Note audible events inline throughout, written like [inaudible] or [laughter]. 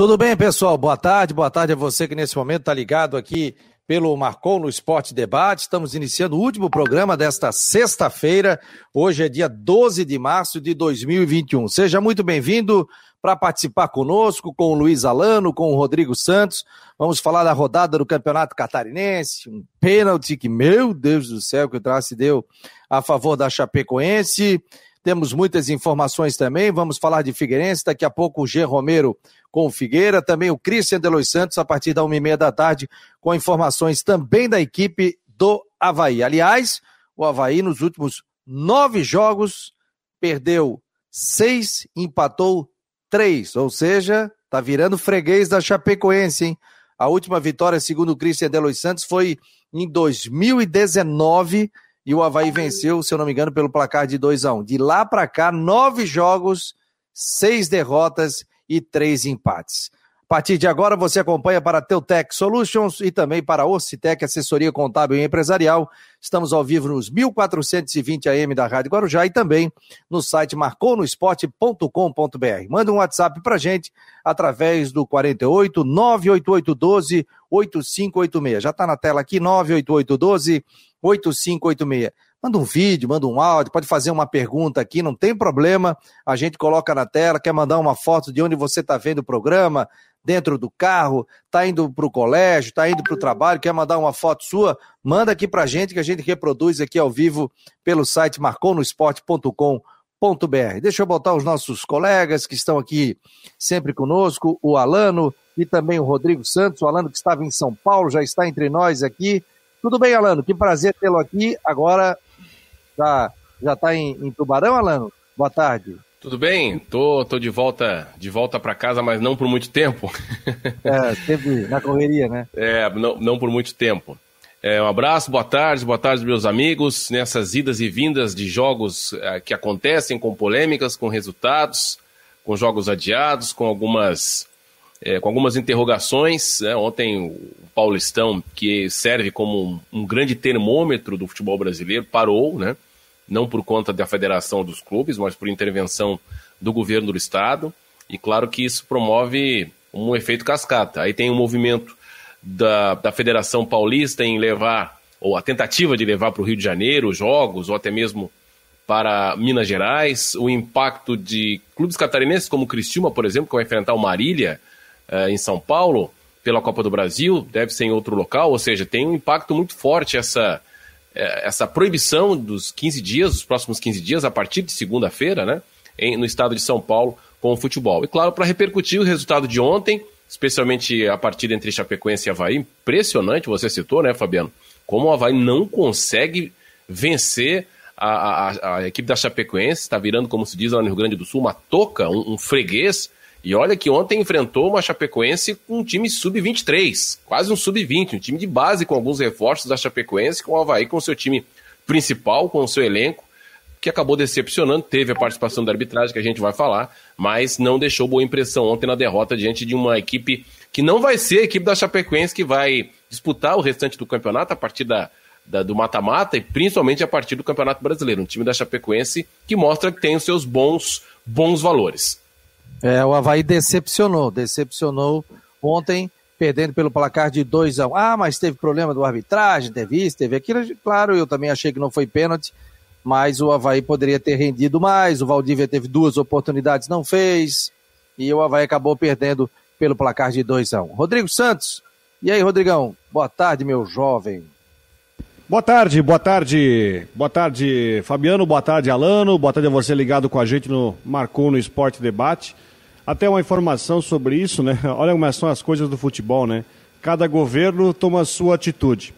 Tudo bem, pessoal? Boa tarde, boa tarde a você que nesse momento está ligado aqui pelo Marcou no Esporte Debate. Estamos iniciando o último programa desta sexta-feira. Hoje é dia 12 de março de 2021. Seja muito bem-vindo para participar conosco, com o Luiz Alano, com o Rodrigo Santos. Vamos falar da rodada do Campeonato Catarinense, um pênalti que, meu Deus do céu, que o Trace deu a favor da Chapecoense. Temos muitas informações também. Vamos falar de Figueirense. Daqui a pouco o G. Romero com o Figueira. Também o Christian Delois Santos a partir da uma e meia da tarde com informações também da equipe do Havaí. Aliás, o Havaí nos últimos nove jogos perdeu seis, empatou três. Ou seja, tá virando freguês da Chapecoense, hein? A última vitória, segundo o Christian Delois Santos, foi em 2019 e o Havaí venceu, se eu não me engano, pelo placar de 2 a 1 um. De lá para cá, nove jogos, seis derrotas e três empates. A partir de agora, você acompanha para Teutec Solutions e também para Ocitec Assessoria Contábil e Empresarial. Estamos ao vivo nos 1420 AM da Rádio Guarujá e também no site marconosport.com.br. Manda um WhatsApp para gente através do 48 98812 8586. Já está na tela aqui, 98812 8586. Manda um vídeo, manda um áudio, pode fazer uma pergunta aqui, não tem problema. A gente coloca na tela, quer mandar uma foto de onde você está vendo o programa, dentro do carro, está indo para o colégio, está indo para o trabalho, quer mandar uma foto sua, manda aqui para a gente que a gente reproduz aqui ao vivo pelo site marconosport.com.br. Deixa eu botar os nossos colegas que estão aqui sempre conosco, o Alano e também o Rodrigo Santos, o Alano que estava em São Paulo, já está entre nós aqui. Tudo bem, Alano? Que prazer tê-lo aqui. Agora já já está em, em, Tubarão, Alano? Boa tarde. Tudo bem? Tô, tô de volta de volta para casa, mas não por muito tempo. [laughs] É, sempre na correria, né? É, não, não por muito tempo. É, um abraço, boa tarde, boa tarde, meus amigos. Nessas idas e vindas de jogos é, que acontecem com polêmicas, com resultados, com jogos adiados, com algumas é, com algumas interrogações. Né? Ontem o Paulistão, que serve como um, um, grande termômetro do futebol brasileiro, parou, né? Não por conta da federação dos clubes, mas por intervenção do governo do estado. E claro que isso promove um efeito cascata. Aí tem o um movimento da, da Federação Paulista em levar, ou a tentativa de levar para o Rio de Janeiro jogos, ou até mesmo para Minas Gerais, o impacto de clubes catarinenses como o Criciúma, por exemplo, que vai enfrentar o Marília, uh, em São Paulo pela Copa do Brasil, deve ser em outro local, ou seja, tem um impacto muito forte essa, eh, essa proibição dos 15 dias, os próximos 15 dias, a partir de segunda-feira, né, em, no estado de São Paulo, com o futebol. E claro, para repercutir o resultado de ontem, especialmente a partida entre Chapecoense e Havaí, impressionante, você citou, né, Fabiano? Como o Havaí não consegue vencer a, a, a equipe da Chapecoense, está virando, como se diz lá no Rio Grande do Sul, uma toca, um, um freguês e olha que ontem enfrentou uma Chapecoense com um time sub-23, quase um sub-20, um time de base com alguns reforços da Chapecoense, com o Havaí com seu time principal, com o seu elenco, que acabou decepcionando. Teve a participação da arbitragem que a gente vai falar, mas não deixou boa impressão ontem na derrota diante de uma equipe que não vai ser a equipe da Chapecoense que vai disputar o restante do campeonato a partir da, da, do mata-mata e principalmente a partir do Campeonato Brasileiro. Um time da Chapecoense que mostra que tem os seus bons, bons valores. É, o Havaí decepcionou, decepcionou ontem, perdendo pelo placar de 2 a 1 um. Ah, mas teve problema do arbitragem, teve isso, teve aquilo. Claro, eu também achei que não foi pênalti, mas o Havaí poderia ter rendido mais. O Valdívia teve duas oportunidades, não fez. E o Havaí acabou perdendo pelo placar de 2 a 1 um. Rodrigo Santos, e aí, Rodrigão? Boa tarde, meu jovem. Boa tarde, boa tarde, boa tarde, Fabiano, boa tarde, Alano, boa tarde a você ligado com a gente no Marcou no Esporte Debate. Até uma informação sobre isso, né? [laughs] Olha como são as coisas do futebol, né? Cada governo toma a sua atitude.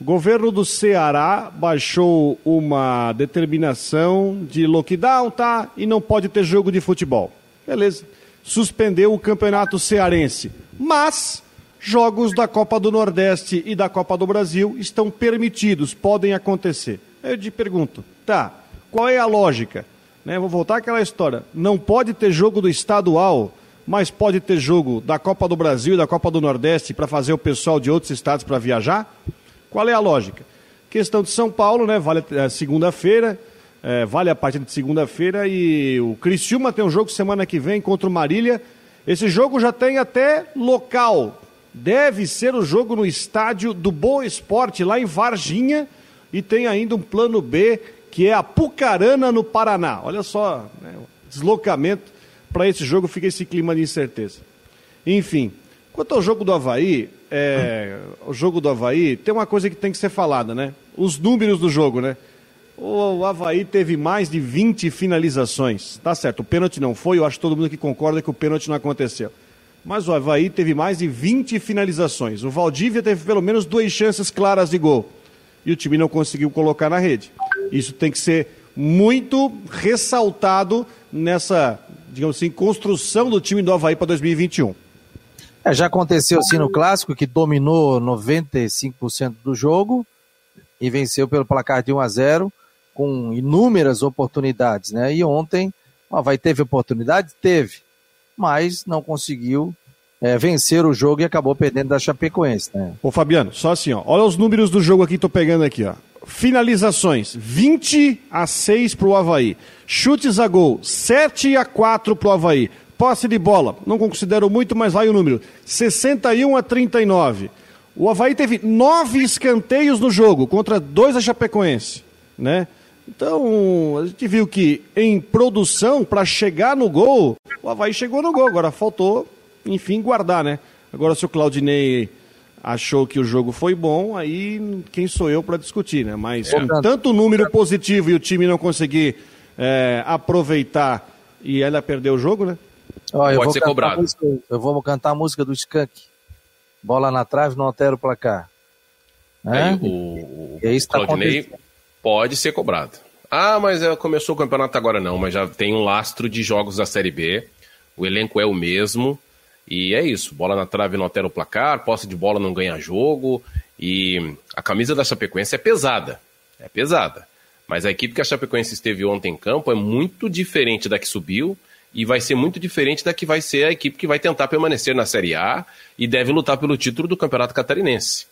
O governo do Ceará baixou uma determinação de lockdown, tá? E não pode ter jogo de futebol. Beleza. Suspendeu o campeonato cearense. Mas jogos da Copa do Nordeste e da Copa do Brasil estão permitidos, podem acontecer. Eu te pergunto, tá, qual é a lógica? Né, vou voltar àquela história. Não pode ter jogo do estadual, mas pode ter jogo da Copa do Brasil e da Copa do Nordeste para fazer o pessoal de outros estados para viajar? Qual é a lógica? Questão de São Paulo, né? Vale é, segunda-feira, é, vale a partida de segunda-feira e o Criciúma tem um jogo semana que vem contra o Marília Esse jogo já tem até local. Deve ser o jogo no estádio do Boa Esporte, lá em Varginha. E tem ainda um plano B, que é a Pucarana, no Paraná. Olha só, né, deslocamento para esse jogo, fica esse clima de incerteza. Enfim, quanto ao jogo do Havaí, é, o jogo do Havaí, tem uma coisa que tem que ser falada, né? Os números do jogo, né? O Havaí teve mais de 20 finalizações. Tá certo, o pênalti não foi, eu acho que todo mundo que concorda que o pênalti não aconteceu. Mas o Havaí teve mais de 20 finalizações. O Valdívia teve pelo menos duas chances claras de gol. E o time não conseguiu colocar na rede. Isso tem que ser muito ressaltado nessa, digamos assim, construção do time do Havaí para 2021. É, já aconteceu assim no clássico, que dominou 95% do jogo e venceu pelo placar de 1 a 0 com inúmeras oportunidades, né? E ontem, ó, vai teve oportunidade, teve, mas não conseguiu é, vencer o jogo e acabou perdendo da Chapecoense, né? Ô Fabiano, só assim, ó, olha os números do jogo aqui, tô pegando aqui, ó. Finalizações, 20 a 6 pro Havaí. Chutes a gol, 7 a 4 pro Havaí. Posse de bola, não considero muito, mas vai o número, 61 a 39. O Havaí teve nove escanteios no jogo, contra dois a Chapecoense, né? Então, a gente viu que em produção, para chegar no gol, o Havaí chegou no gol. Agora faltou, enfim, guardar, né? Agora, se o Claudinei achou que o jogo foi bom, aí quem sou eu para discutir, né? Mas é. tanto número positivo e o time não conseguir é, aproveitar e ela perdeu o jogo, né? Ó, Pode ser cobrado. Música, eu vou cantar a música do Skank. Bola na trave, não altera o placar. É, o, o, e aí está Claudinei pode ser cobrado. Ah, mas é, começou o campeonato agora não, mas já tem um lastro de jogos da Série B. O elenco é o mesmo. E é isso. Bola na trave não altera o placar, posse de bola não ganha jogo. E a camisa da Chapecoense é pesada. É pesada. Mas a equipe que a Chapecoense esteve ontem em campo é muito diferente da que subiu e vai ser muito diferente da que vai ser a equipe que vai tentar permanecer na Série A e deve lutar pelo título do Campeonato Catarinense.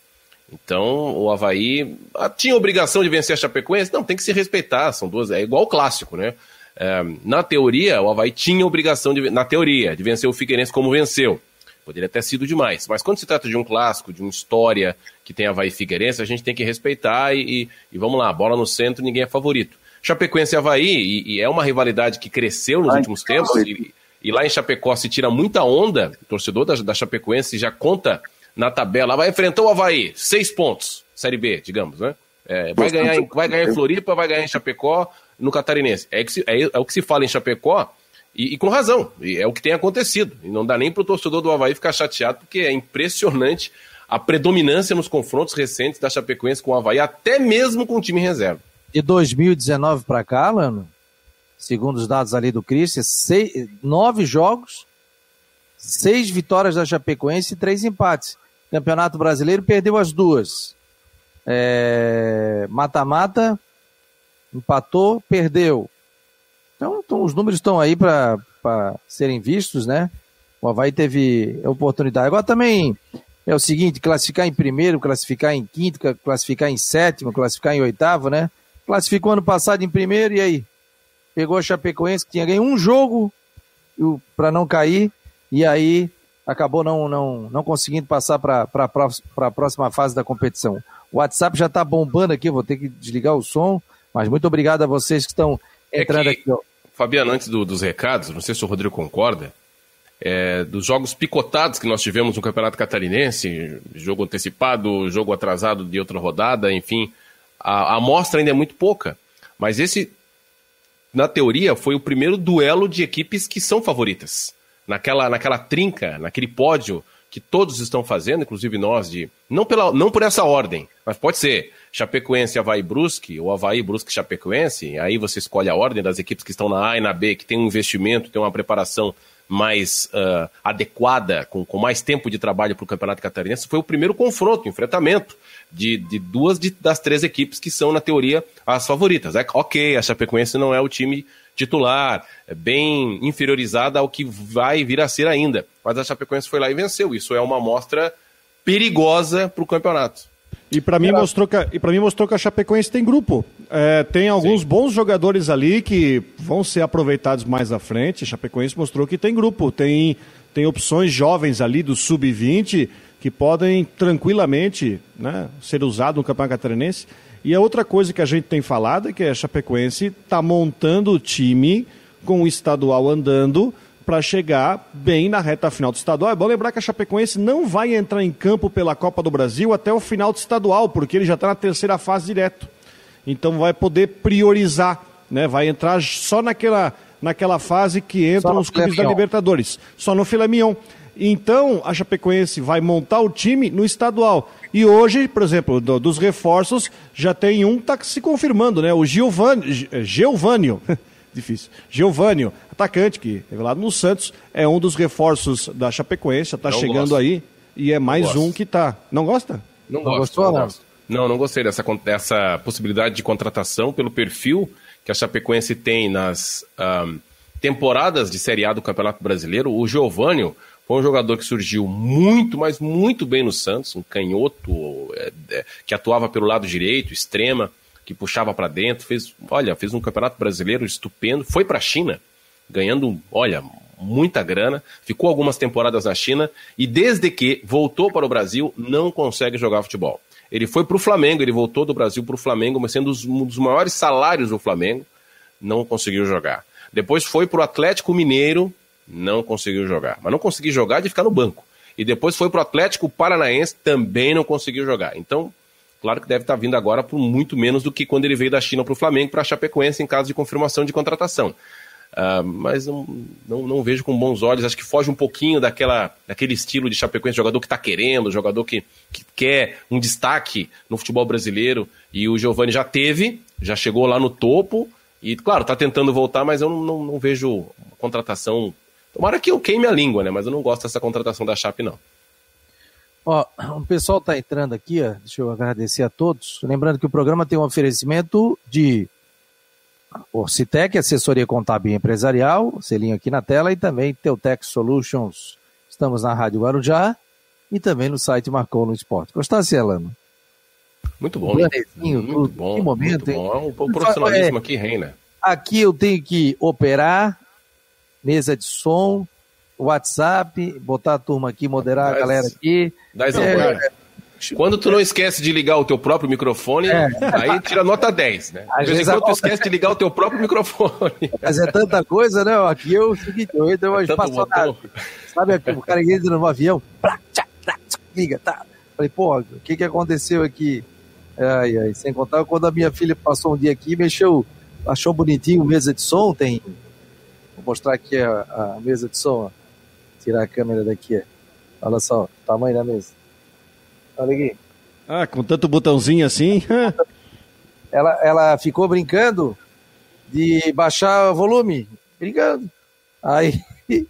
Então, o Havaí ah, tinha obrigação de vencer a Chapecoense? Não, tem que se respeitar, são duas, é igual o clássico, né? É, na teoria, o Havaí tinha obrigação, de, na teoria, de vencer o Figueirense como venceu. Poderia ter sido demais. Mas quando se trata de um clássico, de uma história que tem Havaí e Figueirense, a gente tem que respeitar e, e, e vamos lá, bola no centro, ninguém é favorito. Chapecoense e Havaí, e, e é uma rivalidade que cresceu nos Ai, últimos tempos, e, e, lá em Chapecó se tira muita onda, o torcedor da, da Chapecoense já conta na tabela, vai enfrentar o Havaí, seis pontos, Série B, digamos, né? É, vai, ganhar em, vai ganhar em Floripa, vai ganhar em Chapecó, no Catarinense. É, se, é, é o que se fala em Chapecó, e, e, com razão, e é o que tem acontecido. E não dá nem para o torcedor do Havaí ficar chateado, porque é impressionante a predominância nos confrontos recentes da Chapecoense com o Havaí, até mesmo com o time em reserva de 2019 para cá, Lano, segundo os dados ali do seis, nove jogos, seis vitórias da Chapecoense e três empates. Campeonato Brasileiro perdeu as duas. É, mata-mata, empatou, perdeu. Então, então os números estão aí para serem vistos, né? O Havaí teve oportunidade. Agora também é o seguinte, classificar em primeiro, classificar em quinto, classificar em sétimo, classificar em oitavo, né? classificou ano passado em primeiro, e aí? Pegou a Chapecoense, que tinha ganho um jogo para não cair, e aí acabou não, não, não conseguindo passar para a próxima fase da competição. O WhatsApp já está bombando aqui, vou ter que desligar o som, mas muito obrigado a vocês que estão é entrando é que, aqui. Fabiano, antes do, dos recados, não sei se o Rodrigo concorda, é, dos jogos picotados que nós tivemos no Campeonato Catarinense, jogo antecipado, jogo atrasado de outra rodada, enfim, a, a amostra ainda é muito pouca. Mas esse, na teoria, foi o primeiro duelo de equipes que são favoritas. Naquela, naquela trinca, naquele pódio que todos estão fazendo, inclusive nós, de não, pela, não por essa ordem, mas pode ser Chapecoense, Havaí Brusque, ou Havaí Brusque Chapecoense, aí você escolhe a ordem das equipes que estão na A e na B, que tem um investimento, tem uma preparação mais uh, adequada, com, com mais tempo de trabalho para o Campeonato Catarinense, foi o primeiro confronto, enfrentamento de, de duas de, das três equipes que são, na teoria, as favoritas. É, ok, a Chapecoense não é o time titular, é bem inferiorizada ao que vai vir a ser ainda, mas a Chapecoense foi lá e venceu. Isso é uma amostra perigosa para o campeonato. E para mim mostrou que e mim mostrou que a Chapecoense tem grupo. É, tem alguns Sim. bons jogadores ali que vão ser aproveitados mais à frente. A Chapecoense mostrou que tem grupo, tem tem opções jovens ali do sub-20 que podem tranquilamente né, ser usados no Campeonato Catarinense. E a outra coisa que a gente tem falado é que a Chapecoense está montando o time com o estadual andando para chegar bem na reta final do estadual. É bom lembrar que a Chapecoense não vai entrar em campo pela Copa do Brasil até o final do estadual, porque ele já está na terceira fase direto. Então vai poder priorizar, né? Vai entrar só naquela, naquela fase que entram os clubes da Libertadores, só no filé mignon. Então a Chapecoense vai montar o time no estadual. E hoje, por exemplo, do, dos reforços, já tem um que está se confirmando, né? O Giovânio. [laughs] difícil. Giovânio, atacante que revelado no Santos, é um dos reforços da Chapecoense, está chegando gosto. aí e é mais um que está. Não gosta? Não, não gosto, gostou, não, gosto. não, não gostei dessa, dessa possibilidade de contratação pelo perfil que a Chapecoense tem nas um, temporadas de Série A do Campeonato Brasileiro. O Giovânio foi um jogador que surgiu muito, mas muito bem no Santos, um canhoto é, é, que atuava pelo lado direito, extrema que puxava para dentro, fez, olha, fez um campeonato brasileiro estupendo, foi para a China, ganhando, olha, muita grana, ficou algumas temporadas na China e desde que voltou para o Brasil não consegue jogar futebol. Ele foi para o Flamengo, ele voltou do Brasil para o Flamengo, mas sendo um dos maiores salários do Flamengo, não conseguiu jogar. Depois foi para o Atlético Mineiro, não conseguiu jogar. Mas não conseguiu jogar de ficar no banco. E depois foi para o Atlético Paranaense, também não conseguiu jogar. Então, Claro que deve estar vindo agora por muito menos do que quando ele veio da China para o Flamengo para a Chapecoense em caso de confirmação de contratação. Uh, mas não, não, não, vejo com bons olhos, acho que foge um pouquinho daquela, daquele estilo de Chapecoense, jogador que está querendo, jogador que, que quer um destaque no futebol brasileiro, e o Giovani já teve, já chegou lá no topo, e claro, está tentando voltar, mas eu não, não, não vejo contratação. Tomara que eu queime a língua, né? Mas eu não gosto dessa contratação da Chape, não. Ó, o pessoal está entrando aqui, ó, deixa eu agradecer a todos. Lembrando que o programa tem um oferecimento de Orcitec, assessoria contábil e empresarial, selinho aqui na tela, e também Teutec Solutions. Estamos na Rádio Guarujá e também no site Marcou no Esporte. Gostasse, Elano? Muito bom. Planezinho, muito tudo. bom. Que momento, muito bom. É um profissionalismo é, aqui reina. Aqui eu tenho que operar, mesa de som, WhatsApp, botar a turma aqui, moderar a galera aqui. Dá é, quando tu não esquece de ligar o teu próprio microfone, é. aí tira nota 10, né? Às vezes quando tu esquece de ligar o teu próprio microfone. Mas é tanta coisa, né? Aqui eu, o seguinte, eu entro uma é. Sabe, o cara entra no avião, plá, tchá, tchá, liga, tá. Falei, pô, o que que aconteceu aqui? Ai, ai, sem contar quando a minha filha passou um dia aqui, mexeu, achou bonitinho mesa de som, tem... Vou mostrar aqui a, a mesa de som, ó tirar a câmera daqui. Olha só, o tamanho da mesa. Olha aqui. Ah, com tanto botãozinho assim. [laughs] ela, ela ficou brincando de baixar o volume. Brincando. Aí. [laughs]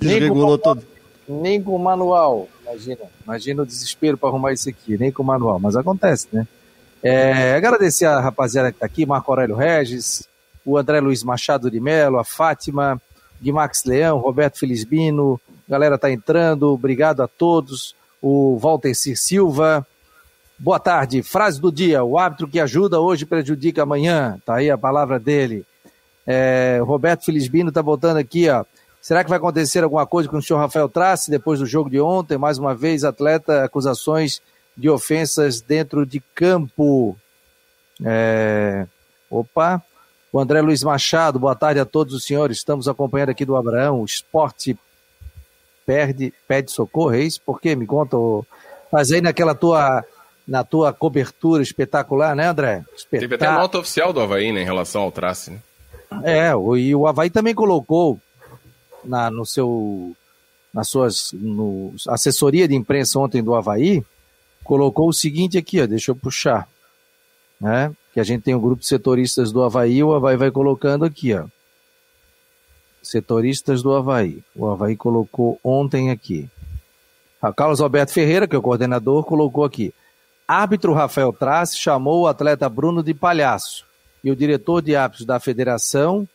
Desregulou todo. Nem com manual. Imagina. Imagina o desespero para arrumar isso aqui. Nem com manual. Mas acontece, né? É, agradecer a rapaziada que está aqui, Marco Aurélio Regis, o André Luiz Machado de Melo, a Fátima, Guimax Leão, Roberto Felizbino, galera tá entrando, obrigado a todos. O Walter Cir Silva, boa tarde. Frase do dia: o árbitro que ajuda hoje prejudica amanhã. Tá aí a palavra dele. É, Roberto Felizbino tá botando aqui, ó. Será que vai acontecer alguma coisa com o senhor Rafael Trace depois do jogo de ontem? Mais uma vez, atleta, acusações de ofensas dentro de campo. É... Opa, o André Luiz Machado, boa tarde a todos os senhores. Estamos acompanhando aqui do Abraão. O esporte perde, pede socorro, é isso? Por quê? Me conta. Mas aí naquela tua, na tua cobertura espetacular, né, André? Espetac... Teve até nota oficial do Havaí, né, em relação ao trace, né? É, e o Havaí também colocou na, no seu, nas suas, no, assessoria de imprensa ontem do Havaí, colocou o seguinte aqui, ó, deixa eu puxar, né? Que a gente tem o grupo de setoristas do Havaí, o Havaí vai colocando aqui, ó. Setoristas do Havaí. O Havaí colocou ontem aqui. A Carlos Alberto Ferreira, que é o coordenador, colocou aqui. Árbitro Rafael Trace chamou o atleta Bruno de palhaço. E o diretor de árbitros da federação,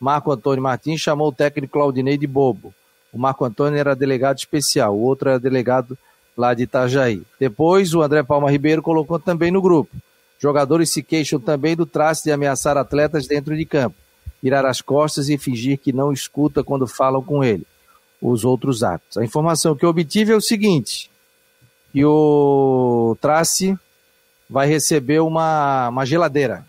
Marco Antônio Martins, chamou o técnico Claudinei de bobo. O Marco Antônio era delegado especial, o outro era delegado lá de Itajaí. Depois, o André Palma Ribeiro colocou também no grupo. Jogadores se queixam também do traço de ameaçar atletas dentro de campo, virar as costas e fingir que não escuta quando falam com ele. os outros atos. A informação que eu obtive é o seguinte, que o Trace vai receber uma, uma geladeira.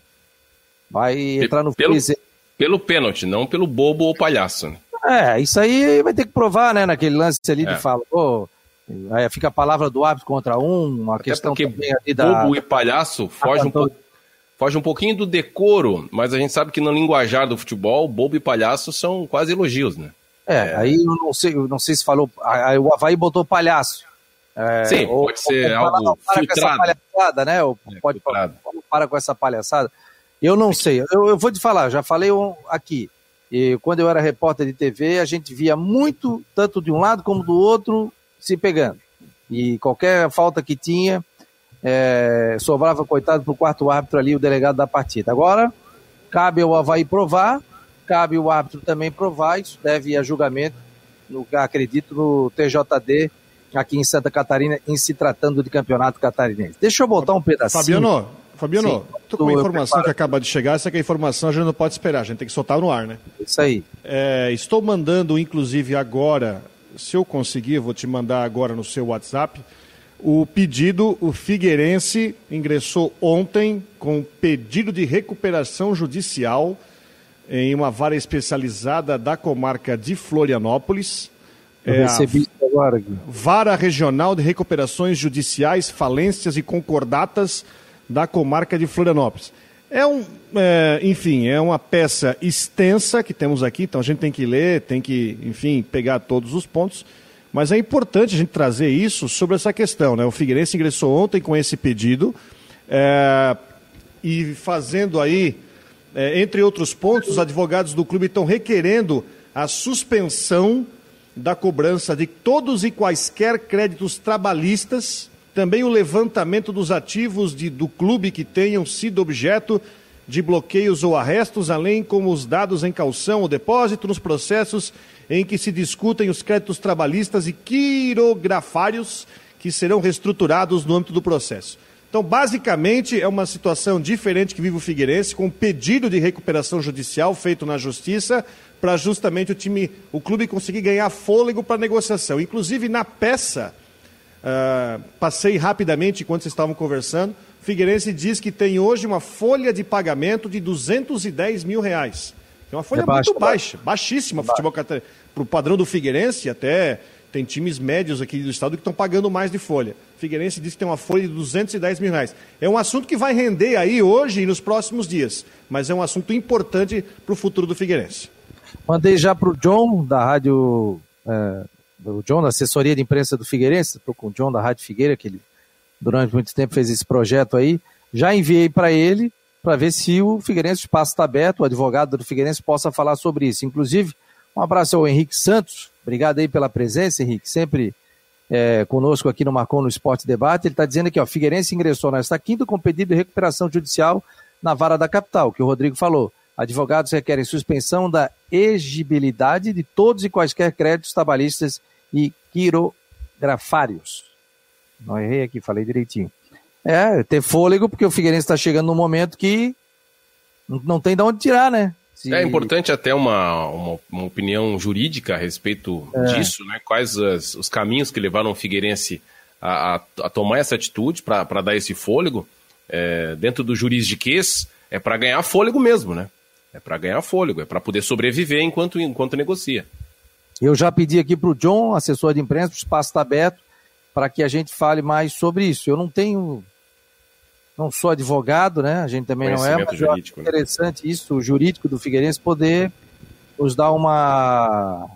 Vai entrar no pelo, freezer. Pelo pênalti, não pelo bobo ou palhaço. Né? É, isso aí vai ter que provar, né, naquele lance ali é. de fala, pô, aí fica a palavra do árbitro contra um, uma Até questão também ali da... bobo e palhaço foge um, pouco, foge um pouquinho do decoro, mas a gente sabe que no linguajar do futebol, bobo e palhaço são quase elogios, né? É, aí eu não sei, eu não sei se falou, aí o Havaí botou palhaço. É, Sim, ou, pode ser algo para filtrado. com essa palhaçada, né? Ou é, pode falar, para com essa palhaçada. Eu não sei, eu, eu vou te falar, já falei aqui. E quando eu era repórter de TV, a gente via muito, tanto de um lado como do outro, se pegando. E qualquer falta que tinha, é, sobrava, coitado, para o quarto árbitro ali, o delegado da partida. Agora, cabe ao Havaí provar, cabe o árbitro também provar, isso deve ir a julgamento, no, acredito, no TJD, aqui em Santa Catarina, em se tratando de campeonato catarinense. Deixa eu botar um pedacinho. Fabiano, Fabiano, tô com uma informação que acaba de chegar, essa que é a informação a gente não pode esperar, a gente tem que soltar no ar, né? Isso aí. É, estou mandando, inclusive, agora, se eu conseguir, vou te mandar agora no seu WhatsApp, o pedido, o Figueirense ingressou ontem com pedido de recuperação judicial em uma vara especializada da comarca de Florianópolis. Eu é recebi agora. Vara Regional de Recuperações Judiciais, Falências e Concordatas da comarca de Florianópolis. É um, é, enfim, é uma peça extensa que temos aqui, então a gente tem que ler, tem que, enfim, pegar todos os pontos. Mas é importante a gente trazer isso sobre essa questão. Né? O Figueirense ingressou ontem com esse pedido é, e fazendo aí, é, entre outros pontos, os advogados do clube estão requerendo a suspensão da cobrança de todos e quaisquer créditos trabalhistas também o levantamento dos ativos de, do clube que tenham sido objeto de bloqueios ou arrestos, além como os dados em calção ou depósito nos processos em que se discutem os créditos trabalhistas e quirografários que serão reestruturados no âmbito do processo. Então, basicamente, é uma situação diferente que vive o Figueirense, com um pedido de recuperação judicial feito na justiça, para justamente o time, o clube conseguir ganhar fôlego para a negociação. Inclusive, na peça Uh, passei rapidamente enquanto vocês estavam conversando. Figueirense diz que tem hoje uma folha de pagamento de 210 mil reais. É uma folha é muito baixa, baixíssima futebol Para o padrão do Figueirense, até tem times médios aqui do estado que estão pagando mais de folha. Figueirense diz que tem uma folha de 210 mil reais. É um assunto que vai render aí hoje e nos próximos dias, mas é um assunto importante para o futuro do Figueirense. Mandei já para o John, da Rádio é, do John, da assessoria de imprensa do Figueirense, estou com o John da Rádio Figueira, que ele durante muito tempo fez esse projeto aí. Já enviei para ele para ver se o Figueirense, o espaço está aberto, o advogado do Figueirense possa falar sobre isso. Inclusive, um abraço ao Henrique Santos, obrigado aí pela presença, Henrique, sempre é, conosco aqui no Marcon no Esporte Debate. Ele está dizendo aqui, ó, Figueirense ingressou nesta quinta com pedido de recuperação judicial na vara da capital, que o Rodrigo falou. Advogados requerem suspensão da exigibilidade de todos e quaisquer créditos trabalhistas e quirografários. Não errei aqui, falei direitinho. É, ter fôlego, porque o Figueirense está chegando num momento que não tem de onde tirar, né? Se... É importante até uma, uma, uma, opinião jurídica a respeito é. disso, né? Quais as, os caminhos que levaram o Figueirense a, a, a tomar essa atitude para dar esse fôlego. É, dentro do juridiquês, é para ganhar fôlego mesmo, né? É para ganhar fôlego, é para poder sobreviver enquanto, enquanto negocia. Eu já pedi aqui para o John, assessor de imprensa, o espaço está aberto para que a gente fale mais sobre isso. Eu não tenho, não sou advogado, né? A gente também não é, mas jurídico, né? interessante isso, o jurídico do Figueirense poder nos dar uma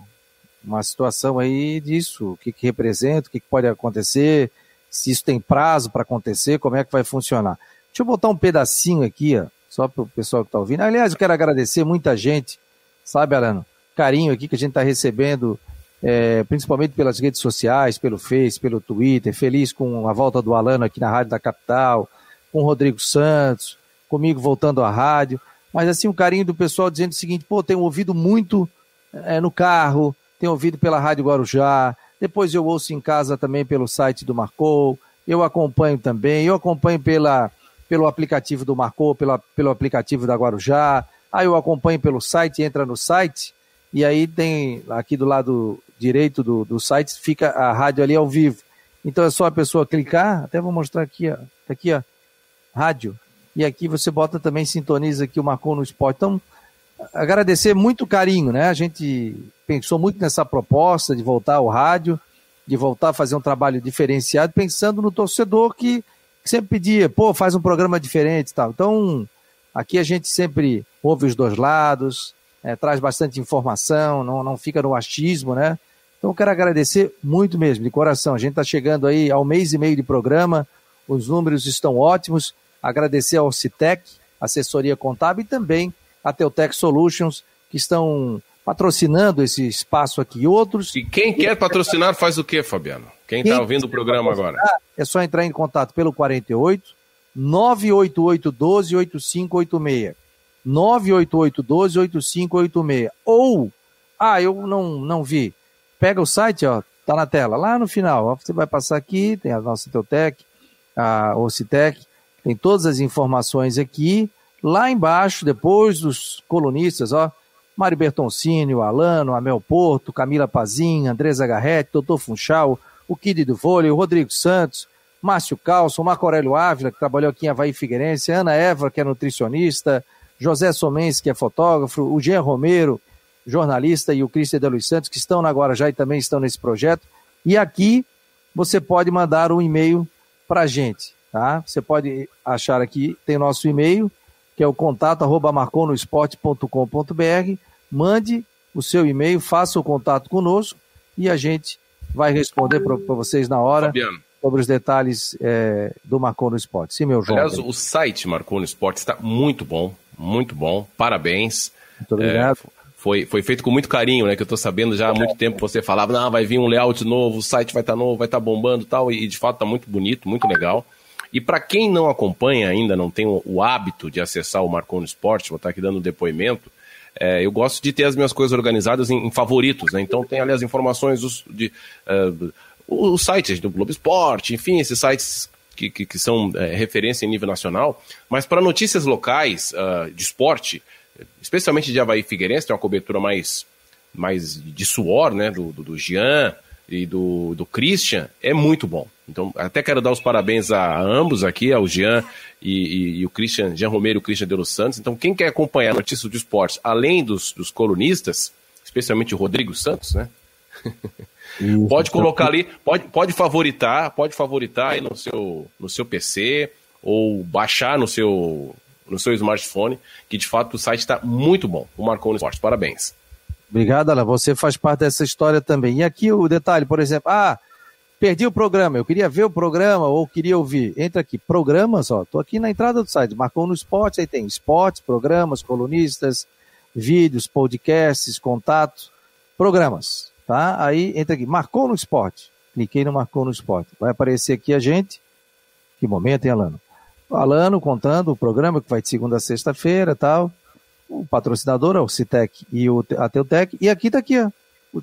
uma situação aí disso, o que, que representa, o que, que pode acontecer, se isso tem prazo para acontecer, como é que vai funcionar. Deixa eu botar um pedacinho aqui, ó, só para o pessoal que está ouvindo. Aliás, eu quero agradecer muita gente, sabe, Alano? carinho aqui que a gente está recebendo, é, principalmente pelas redes sociais, pelo Face, pelo Twitter, feliz com a volta do Alano aqui na Rádio da Capital, com o Rodrigo Santos, comigo voltando à rádio, mas assim, o carinho do pessoal dizendo o seguinte, pô, tenho ouvido muito é, no carro, tenho ouvido pela Rádio Guarujá, depois eu ouço em casa também pelo site do Marcou, eu acompanho também, eu acompanho pela, pelo aplicativo do Marcou, pela, pelo aplicativo da Guarujá, aí eu acompanho pelo site, entra no site, e aí tem aqui do lado direito do, do site fica a rádio ali ao vivo. Então é só a pessoa clicar, até vou mostrar aqui, ó, tá aqui, ó, rádio. E aqui você bota também, sintoniza aqui o Marcou no Esporte. Então, agradecer muito carinho, né? A gente pensou muito nessa proposta de voltar ao rádio, de voltar a fazer um trabalho diferenciado, pensando no torcedor que sempre pedia, pô, faz um programa diferente e tal. Então, aqui a gente sempre ouve os dois lados, é, traz bastante informação, não, não fica no achismo, né? Então, eu quero agradecer muito mesmo, de coração. A gente está chegando aí ao mês e meio de programa, os números estão ótimos. Agradecer ao Citec, assessoria contábil, e também a Teutec Solutions, que estão patrocinando esse espaço aqui. E outros. E quem quer patrocinar faz o quê, Fabiano? Quem está ouvindo o programa agora? É só entrar em contato pelo 48 988 12 8586. 988 12 8586. Ou, ah, eu não, não vi. Pega o site, ó, tá na tela, lá no final. Ó, você vai passar aqui, tem a nossa Teutec, a Ocitec, tem todas as informações aqui. Lá embaixo, depois dos colunistas, ó, Mário Bertoncini, o Alano, Amel Porto, Camila Pazinha, Andresa Garretti, Doutor Funchal, o Kid do Vôlei, o Rodrigo Santos, Márcio Calço, Marco Aurélio Ávila, que trabalhou aqui em Havaí Figueirense, Ana Eva, que é nutricionista, José Somens, que é fotógrafo, o Jean Romero, jornalista, e o Cristian de Luiz Santos, que estão na Guarajá e também estão nesse projeto. E aqui você pode mandar um e-mail para a gente, tá? Você pode achar aqui, tem nosso e-mail, que é o contato arroba marconosport.com.br. Mande o seu e-mail, faça o contato conosco e a gente vai responder para vocês na hora Fabiano. sobre os detalhes é, do Marcou no Esporte. Sim, meu João. Aliás, o site Marcou no Esporte está muito bom, muito bom. Parabéns. Muito obrigado. É, foi, foi feito com muito carinho, né? Que eu estou sabendo já há muito tempo você falava, não, vai vir um layout novo, o site vai estar tá novo, vai estar tá bombando e tal, e de fato está muito bonito, muito legal. E para quem não acompanha ainda, não tem o, hábito de acessar o Marcon no Esporte, vou estar aqui dando depoimento, é, eu gosto de ter as minhas coisas organizadas em, em favoritos, né? Então tem ali as informações dos, de, uh, os sites do Globo Esporte, enfim, esses sites que, que, que são é, referência em nível nacional. Mas para notícias locais uh, de esporte, especialmente de Havaí Figueirense, tem uma cobertura mais, mais de suor, né? Do, do, do Jean, e do, do Christian é muito bom. Então, até quero dar os parabéns a ambos aqui, ao Jean e, e, e o Christian, Jean Romero e o Christian de los Santos. Então, quem quer acompanhar notícias do esporte, além dos, dos colunistas, especialmente o Rodrigo Santos, né? Isso, pode colocar ali, pode, pode favoritar, pode favoritar aí no seu, no seu PC ou baixar no seu, no seu smartphone, que de fato o site está muito bom. O Marcou no Esporte. Parabéns. Obrigado, Alan. Você faz parte dessa história também. E aqui o detalhe, por exemplo, ah, perdi o programa, eu queria ver o programa ou queria ouvir. Entra aqui, programas, ó, tô aqui na entrada do site, marcou no esporte, aí tem esportes, programas, colunistas, vídeos, podcasts, contatos, programas, tá? Aí entra aqui, marcou no esporte. Cliquei no marcou no esporte. Vai aparecer aqui a gente. Que momento, hein, Alano? Alano contando o programa que vai de segunda a sexta-feira tal o patrocinador, o Citec e o, a Teutec, e aqui está aqui, ó,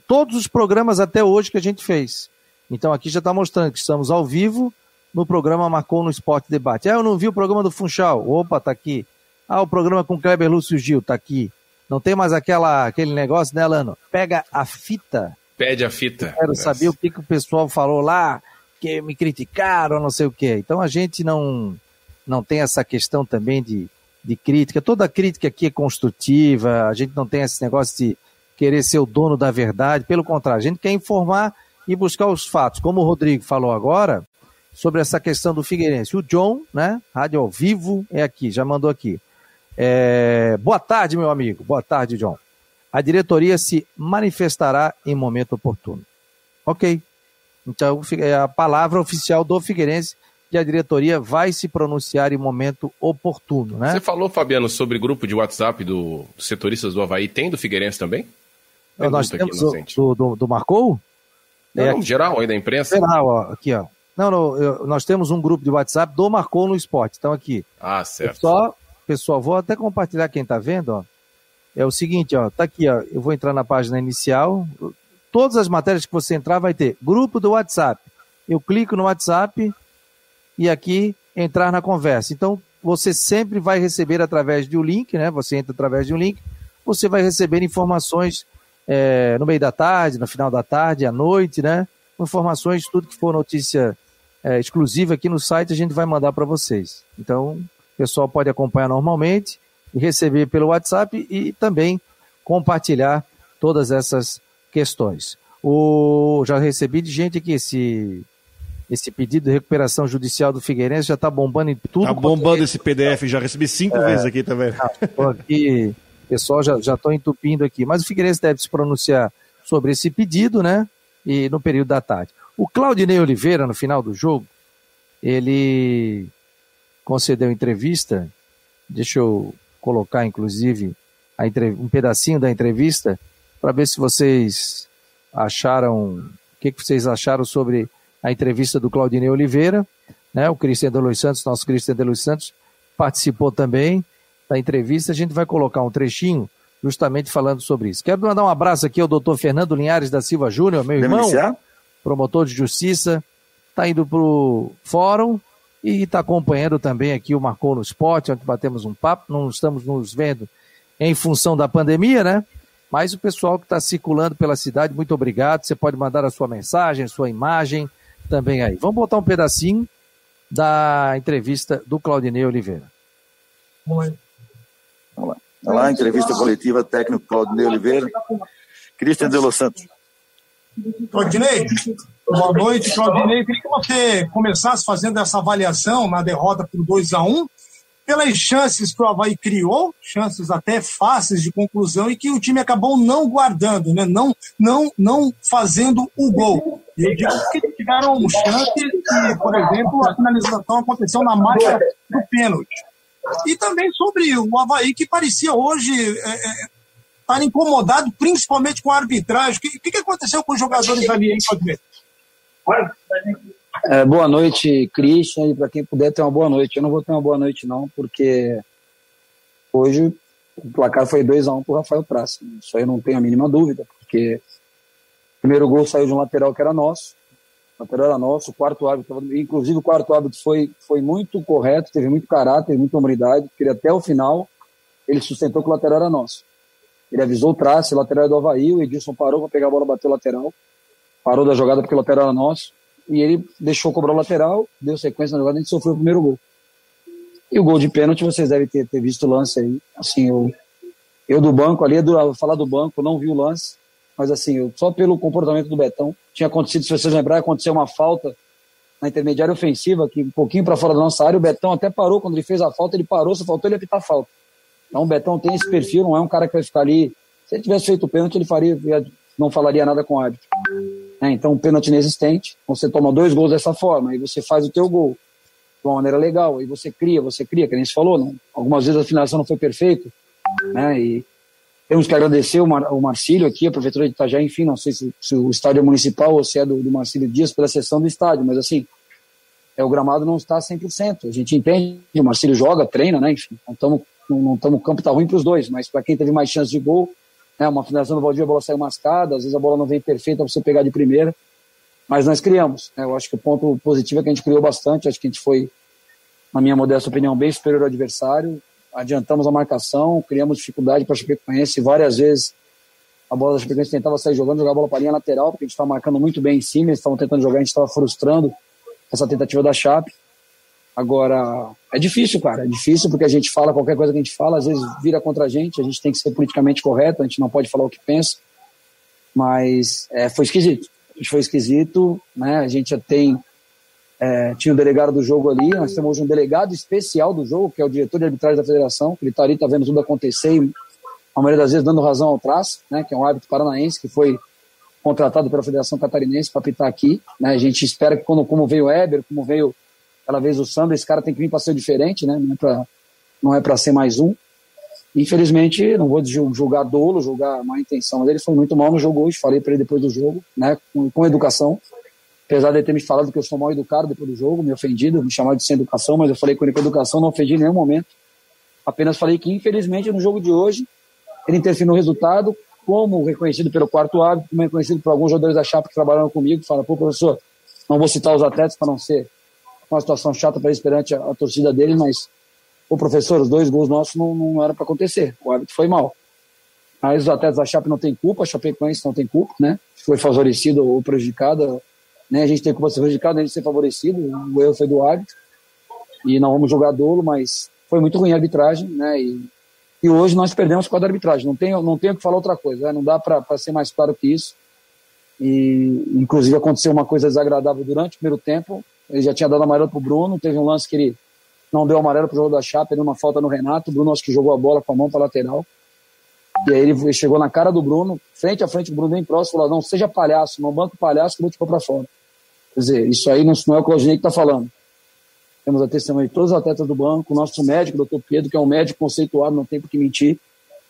todos os programas até hoje que a gente fez. Então aqui já está mostrando que estamos ao vivo no programa Marcou no Esporte Debate. Ah, eu não vi o programa do Funchal. Opa, está aqui. Ah, o programa com Kleber Lúcio Gil, está aqui. Não tem mais aquela, aquele negócio, né, Lano? Pega a fita. Pede a fita. quero saber o que, que o pessoal falou lá, que me criticaram, não sei o quê. Então a gente não, não tem essa questão também de de crítica. Toda crítica aqui é construtiva, a gente não tem esse negócio de querer ser o dono da verdade, pelo contrário, a gente quer informar e buscar os fatos. Como o Rodrigo falou agora, sobre essa questão do Figueirense. O John, né, rádio ao vivo, é aqui, já mandou aqui. É... Boa tarde, meu amigo. Boa tarde, John. A diretoria se manifestará em momento oportuno. Ok. Então, é a palavra oficial do Figueirense que a diretoria vai se pronunciar em momento oportuno, né? Você falou, Fabiano, sobre grupo de WhatsApp do, dos setoristas do Havaí. Tem do Figueirense também? Pergunta Nós temos aqui, do, do, do, Marcou? Não, é, geral aí da imprensa. Geral, ó, aqui, ó. Não, não eu, nós temos um grupo de WhatsApp do Marcou no Esporte. Então aqui. Ah, certo. Só, pessoal, vou até compartilhar quem está vendo, ó. É o seguinte, ó, tá aqui, ó. Eu vou entrar na página inicial. Todas as matérias que você entrar vai ter grupo do WhatsApp. Eu clico no WhatsApp, e aqui entrar na conversa. Então, você sempre vai receber através de um link, né? Você entra através de um link, você vai receber informações é, no meio da tarde, no final da tarde, à noite, né? Informações, tudo que for notícia é, exclusiva aqui no site, a gente vai mandar para vocês. Então, o pessoal pode acompanhar normalmente e receber pelo WhatsApp e também compartilhar todas essas questões. O, já recebi de gente aqui esse, esse pedido de recuperação judicial do Figueirense, já está bombando em tudo. Está bombando esse PDF, já recebi cinco é, vezes aqui também. aqui, pessoal já estou entupindo aqui. Mas o Figueirense deve se pronunciar sobre esse pedido, né? E no período da tarde. O Claudinei Oliveira, no final do jogo, ele concedeu entrevista. Deixa eu colocar, inclusive, um pedacinho da entrevista para ver se vocês acharam, o que, que vocês acharam sobre a entrevista do Claudinei Oliveira, né? O Cristian de Luiz Santos, nosso Cristian de Luiz Santos, participou também da entrevista. A gente vai colocar um trechinho justamente falando sobre isso. Quero mandar um abraço aqui ao doutor Fernando Linhares da Silva Júnior, meu irmão, promotor de justiça, está indo para o fórum e está acompanhando também aqui o Marcou no Esporte, onde batemos um papo, não estamos nos vendo em função da pandemia, né? Mas o pessoal que está circulando pela cidade, muito obrigado. Você pode mandar a sua mensagem, a sua imagem também aí. Vamos botar um pedacinho da entrevista do Claudinei Oliveira. Vamos lá. Vamos lá, entrevista coletiva técnico Claudinei Oliveira. Cristian de Los Santos. Claudinei, boa noite. Claudinei, queria que você começasse fazendo essa avaliação na derrota por 2 a 1 pelas chances que o Havaí criou, chances até fáceis de conclusão, e que o time acabou não guardando, né? não, não, não fazendo o gol. Eu digo que tiveram chances e, por exemplo, a finalização aconteceu na marca do pênalti. E também sobre o Havaí, que parecia hoje é, é, estar incomodado, principalmente com a arbitragem. O que, que aconteceu com os jogadores ali, hein, Claudinei? É, boa noite, Christian, e para quem puder ter uma boa noite. Eu não vou ter uma boa noite, não, porque hoje o placar foi 2x1 um para o Rafael Praça. Isso aí eu não tenho a mínima dúvida, porque primeiro gol saiu de um lateral que era nosso, o lateral era nosso, o quarto árbitro, inclusive o quarto árbitro foi, foi muito correto, teve muito caráter, muita humanidade, porque ele até o final ele sustentou que o lateral era nosso. Ele avisou o traço, o lateral é do Havaí, o Edilson parou para pegar a bola, bateu o lateral, parou da jogada porque o lateral era nosso e ele deixou cobrar o lateral, deu sequência na jogada, a gente sofreu o primeiro gol. E o gol de pênalti, vocês devem ter, ter visto o lance aí. Assim, eu, eu do banco ali, do, falar do banco, não vi o lance, mas assim, eu, só pelo comportamento do Betão, tinha acontecido, se vocês lembrarem, aconteceu uma falta na intermediária ofensiva, que um pouquinho para fora da nossa área, o Betão até parou, quando ele fez a falta, ele parou, só faltou ele apitar falta. Então o Betão tem esse perfil, não é um cara que vai ficar ali. Se ele tivesse feito o pênalti, ele faria, não falaria nada com o árbitro. É, então, um pênalti inexistente, você toma dois gols dessa forma, e você faz o teu gol de uma maneira legal, aí você cria, você cria, que nem se falou, algumas vezes a finalização não foi perfeita, né? E temos que agradecer o, Mar, o Marcílio aqui, a Prefeitura de Itajaí, enfim, não sei se, se, o estádio é municipal ou se é do, do Marcílio Dias pela sessão do estádio, mas assim, é, o gramado não está 100%, a gente entende, o Marcílio joga, treina, né, enfim, não estamos, não, o campo está ruim para os dois, mas para quem teve mais chance de gol, né, uma finalização do Valdir, a bola saiu mascada, às vezes a bola não vem perfeita para você pegar de primeira, mas nós criamos. Né, eu acho que o ponto positivo é que a gente criou bastante, acho que a gente foi, na minha modesta opinião, bem superior ao adversário, adiantamos a marcação, criamos dificuldade para a Chapecoense várias vezes. A bola da Chapecoense tentava sair jogando, jogar a bola para a linha lateral, porque a gente estava marcando muito bem em cima, eles estavam tentando jogar, a gente estava frustrando essa tentativa da Chape. Agora, é difícil, cara. É difícil porque a gente fala qualquer coisa que a gente fala, às vezes vira contra a gente. A gente tem que ser politicamente correto, a gente não pode falar o que pensa. Mas é, foi esquisito. Foi esquisito, né? A gente já tem. É, tinha o um delegado do jogo ali, nós temos hoje um delegado especial do jogo, que é o diretor de arbitragem da federação, que ele está ali, está vendo tudo acontecer e, a maioria das vezes, dando razão ao traço, né? Que é um árbitro paranaense que foi contratado pela Federação Catarinense para apitar aqui. Né? A gente espera que, quando, como veio o Eber, como veio aquela vez o Sandro, esse cara tem que vir para ser diferente, né? Não é para é ser mais um. Infelizmente, não vou julgar dolo, julgar má intenção, mas ele foi muito mal no jogo hoje. Falei para ele depois do jogo, né? Com, com, educação. Apesar de ter me falado que eu sou mal educado depois do jogo, me ofendido, me chamado de sem educação, mas eu falei com ele com educação, não ofendi em nenhum momento. Apenas falei que, infelizmente, no jogo de hoje, ele interferiu no resultado, como reconhecido pelo quarto árbitro, como reconhecido por alguns jogadores da Chapa que trabalharam comigo, que falaram, pô, professor, não vou citar os atletas para não ser uma situação chata para eles a, a, torcida dele, mas o professor, os dois gols nossos não, não era para acontecer. O árbitro foi mal. Mas os atletas da Chape não tem culpa, a Chapecoense não tem culpa, né? Foi favorecido ou prejudicada, né? A gente tem culpa de ser prejudicado, a gente ser favorecido, o erro foi do árbitro. E não vamos jogar dolo, mas foi muito ruim a arbitragem, né? E, e hoje nós perdemos com a arbitragem. Não tenho, não tenho que falar outra coisa, né? não dá para ser mais claro que isso. E, inclusive, aconteceu uma coisa desagradável durante o primeiro tempo. Ele já tinha dado amarelo para o Bruno. Teve um lance que ele não deu amarelo para o jogo da Chape, deu uma falta no Renato. O Bruno acho que jogou a bola com a mão para lateral. E aí ele chegou na cara do Bruno, frente a frente, o Bruno bem próximo, falou: Não, seja palhaço, não banco palhaço que eu vou te pôr para fora. Quer dizer, isso aí não, é o que Claudinei está falando. Temos a testemunha de todos os atletas do banco, o nosso médico, o doutor Pedro, que é um médico conceituado, não tem por que mentir.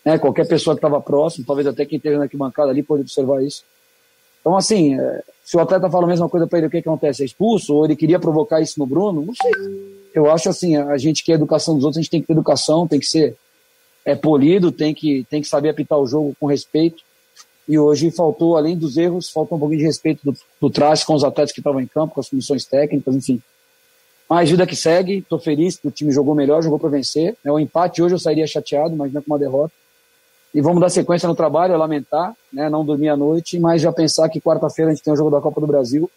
Né? Qualquer pessoa que estava próximo, talvez até quem esteja na arquibancada ali, pode observar isso. Então, assim, é, se o atleta fala a mesma coisa para ele, o que, que acontece? É expulso? Ou ele queria provocar isso no Bruno? Não sei. Eu acho assim, a gente quer educação dos outros, a gente tem que ter educação, tem que ser é, polido, tem que, tem que saber apitar o jogo com respeito. E hoje faltou, além dos erros, faltou um pouquinho de respeito do, do com os atletas que estavam em campo, com as comissões técnicas, enfim. Mas vida que segue, estou feliz que o time jogou melhor, jogou para vencer. É, o empate hoje eu sairia chateado, mas não com uma derrota. E vamos dar sequência no trabalho, é lamentar, né, não dormir à noite, mas já pensar que quarta-feira a gente tem o jogo da Copa do Brasil,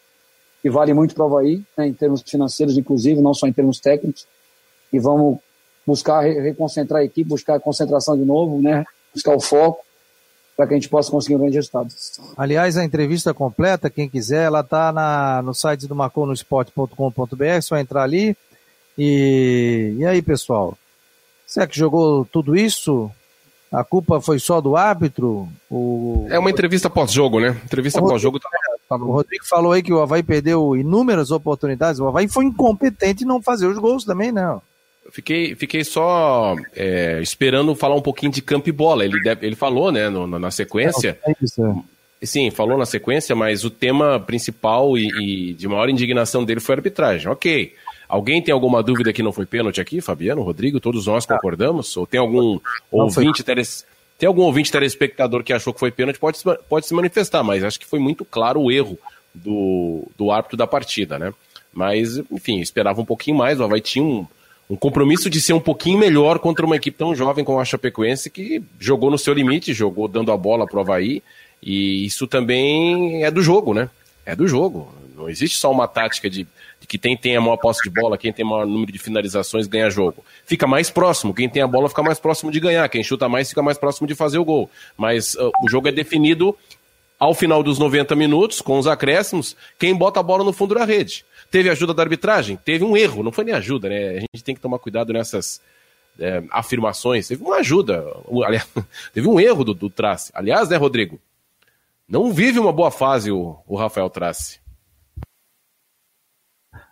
que vale muito para o Havaí, né, em termos financeiros, inclusive, não só em termos técnicos, e vamos buscar reconcentrar a equipe, buscar a concentração de novo, né, buscar o foco, para que a gente possa conseguir um grande resultado. Aliás, a entrevista completa, quem quiser, ela está no site do marconosport.com.br, só entrar ali. E, e aí, pessoal? Será que jogou tudo isso? A culpa foi só do árbitro? O... É uma entrevista pós-jogo, né? Entrevista pós-jogo. Tá... O Rodrigo falou aí que o Havaí perdeu inúmeras oportunidades. O Havaí foi incompetente em não fazer os gols também, não. Fiquei, fiquei só é, esperando falar um pouquinho de campo e bola. Ele, deve, ele falou, né, no, na sequência. É, é é. Sim, falou na sequência, mas o tema principal e, e de maior indignação dele foi a arbitragem. Ok. Alguém tem alguma dúvida que não foi pênalti aqui, Fabiano, Rodrigo? Todos nós concordamos? Ou tem algum não ouvinte tem algum ouvinte telespectador que achou que foi pênalti? Pode, pode se manifestar, mas acho que foi muito claro o erro do, do árbitro da partida, né? Mas, enfim, esperava um pouquinho mais. O Havaí tinha um, um compromisso de ser um pouquinho melhor contra uma equipe tão jovem como a Chapecoense, que jogou no seu limite, jogou dando a bola para o Havaí. E isso também é do jogo, né? É do jogo. Não existe só uma tática de que quem tem a maior posse de bola, quem tem o maior número de finalizações ganha jogo. Fica mais próximo, quem tem a bola fica mais próximo de ganhar, quem chuta mais fica mais próximo de fazer o gol. Mas uh, o jogo é definido ao final dos 90 minutos, com os acréscimos, quem bota a bola no fundo da rede. Teve ajuda da arbitragem? Teve um erro, não foi nem ajuda, né? A gente tem que tomar cuidado nessas é, afirmações. Teve uma ajuda, [laughs] aliás, teve um erro do, do Trace. Aliás, né, Rodrigo? Não vive uma boa fase o, o Rafael Trace.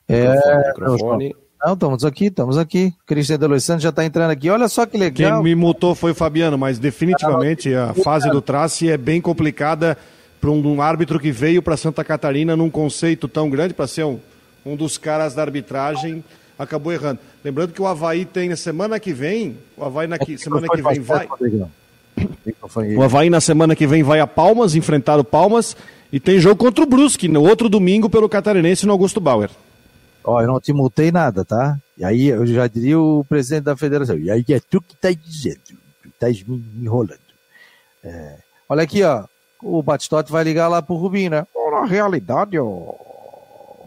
É, microfone. Não, estamos aqui, estamos aqui. Cristian de Los Santos já está entrando aqui. Olha só que legal. Quem me mutou foi o Fabiano, mas definitivamente a fase do Trace é bem complicada para um, árbitro que veio para Santa Catarina num conceito tão grande para ser um, um dos caras da arbitragem acabou errando. Lembrando que o Havaí tem na semana que vem, o Havaí na que, semana que vem vai. O Havaí na semana que vem vai a Palmas, enfrentar o Palmas, e tem jogo contra o Brusque no outro domingo pelo Catarinense no Augusto Bauer. Ó, eu não te multei nada, tá? E aí eu já diria o presidente da federação. E aí é tu que tá dizendo, tu estás me enrolando. É, olha aqui, ó. O Batistote vai ligar lá pro Rubinho, né? Na realidade, ó,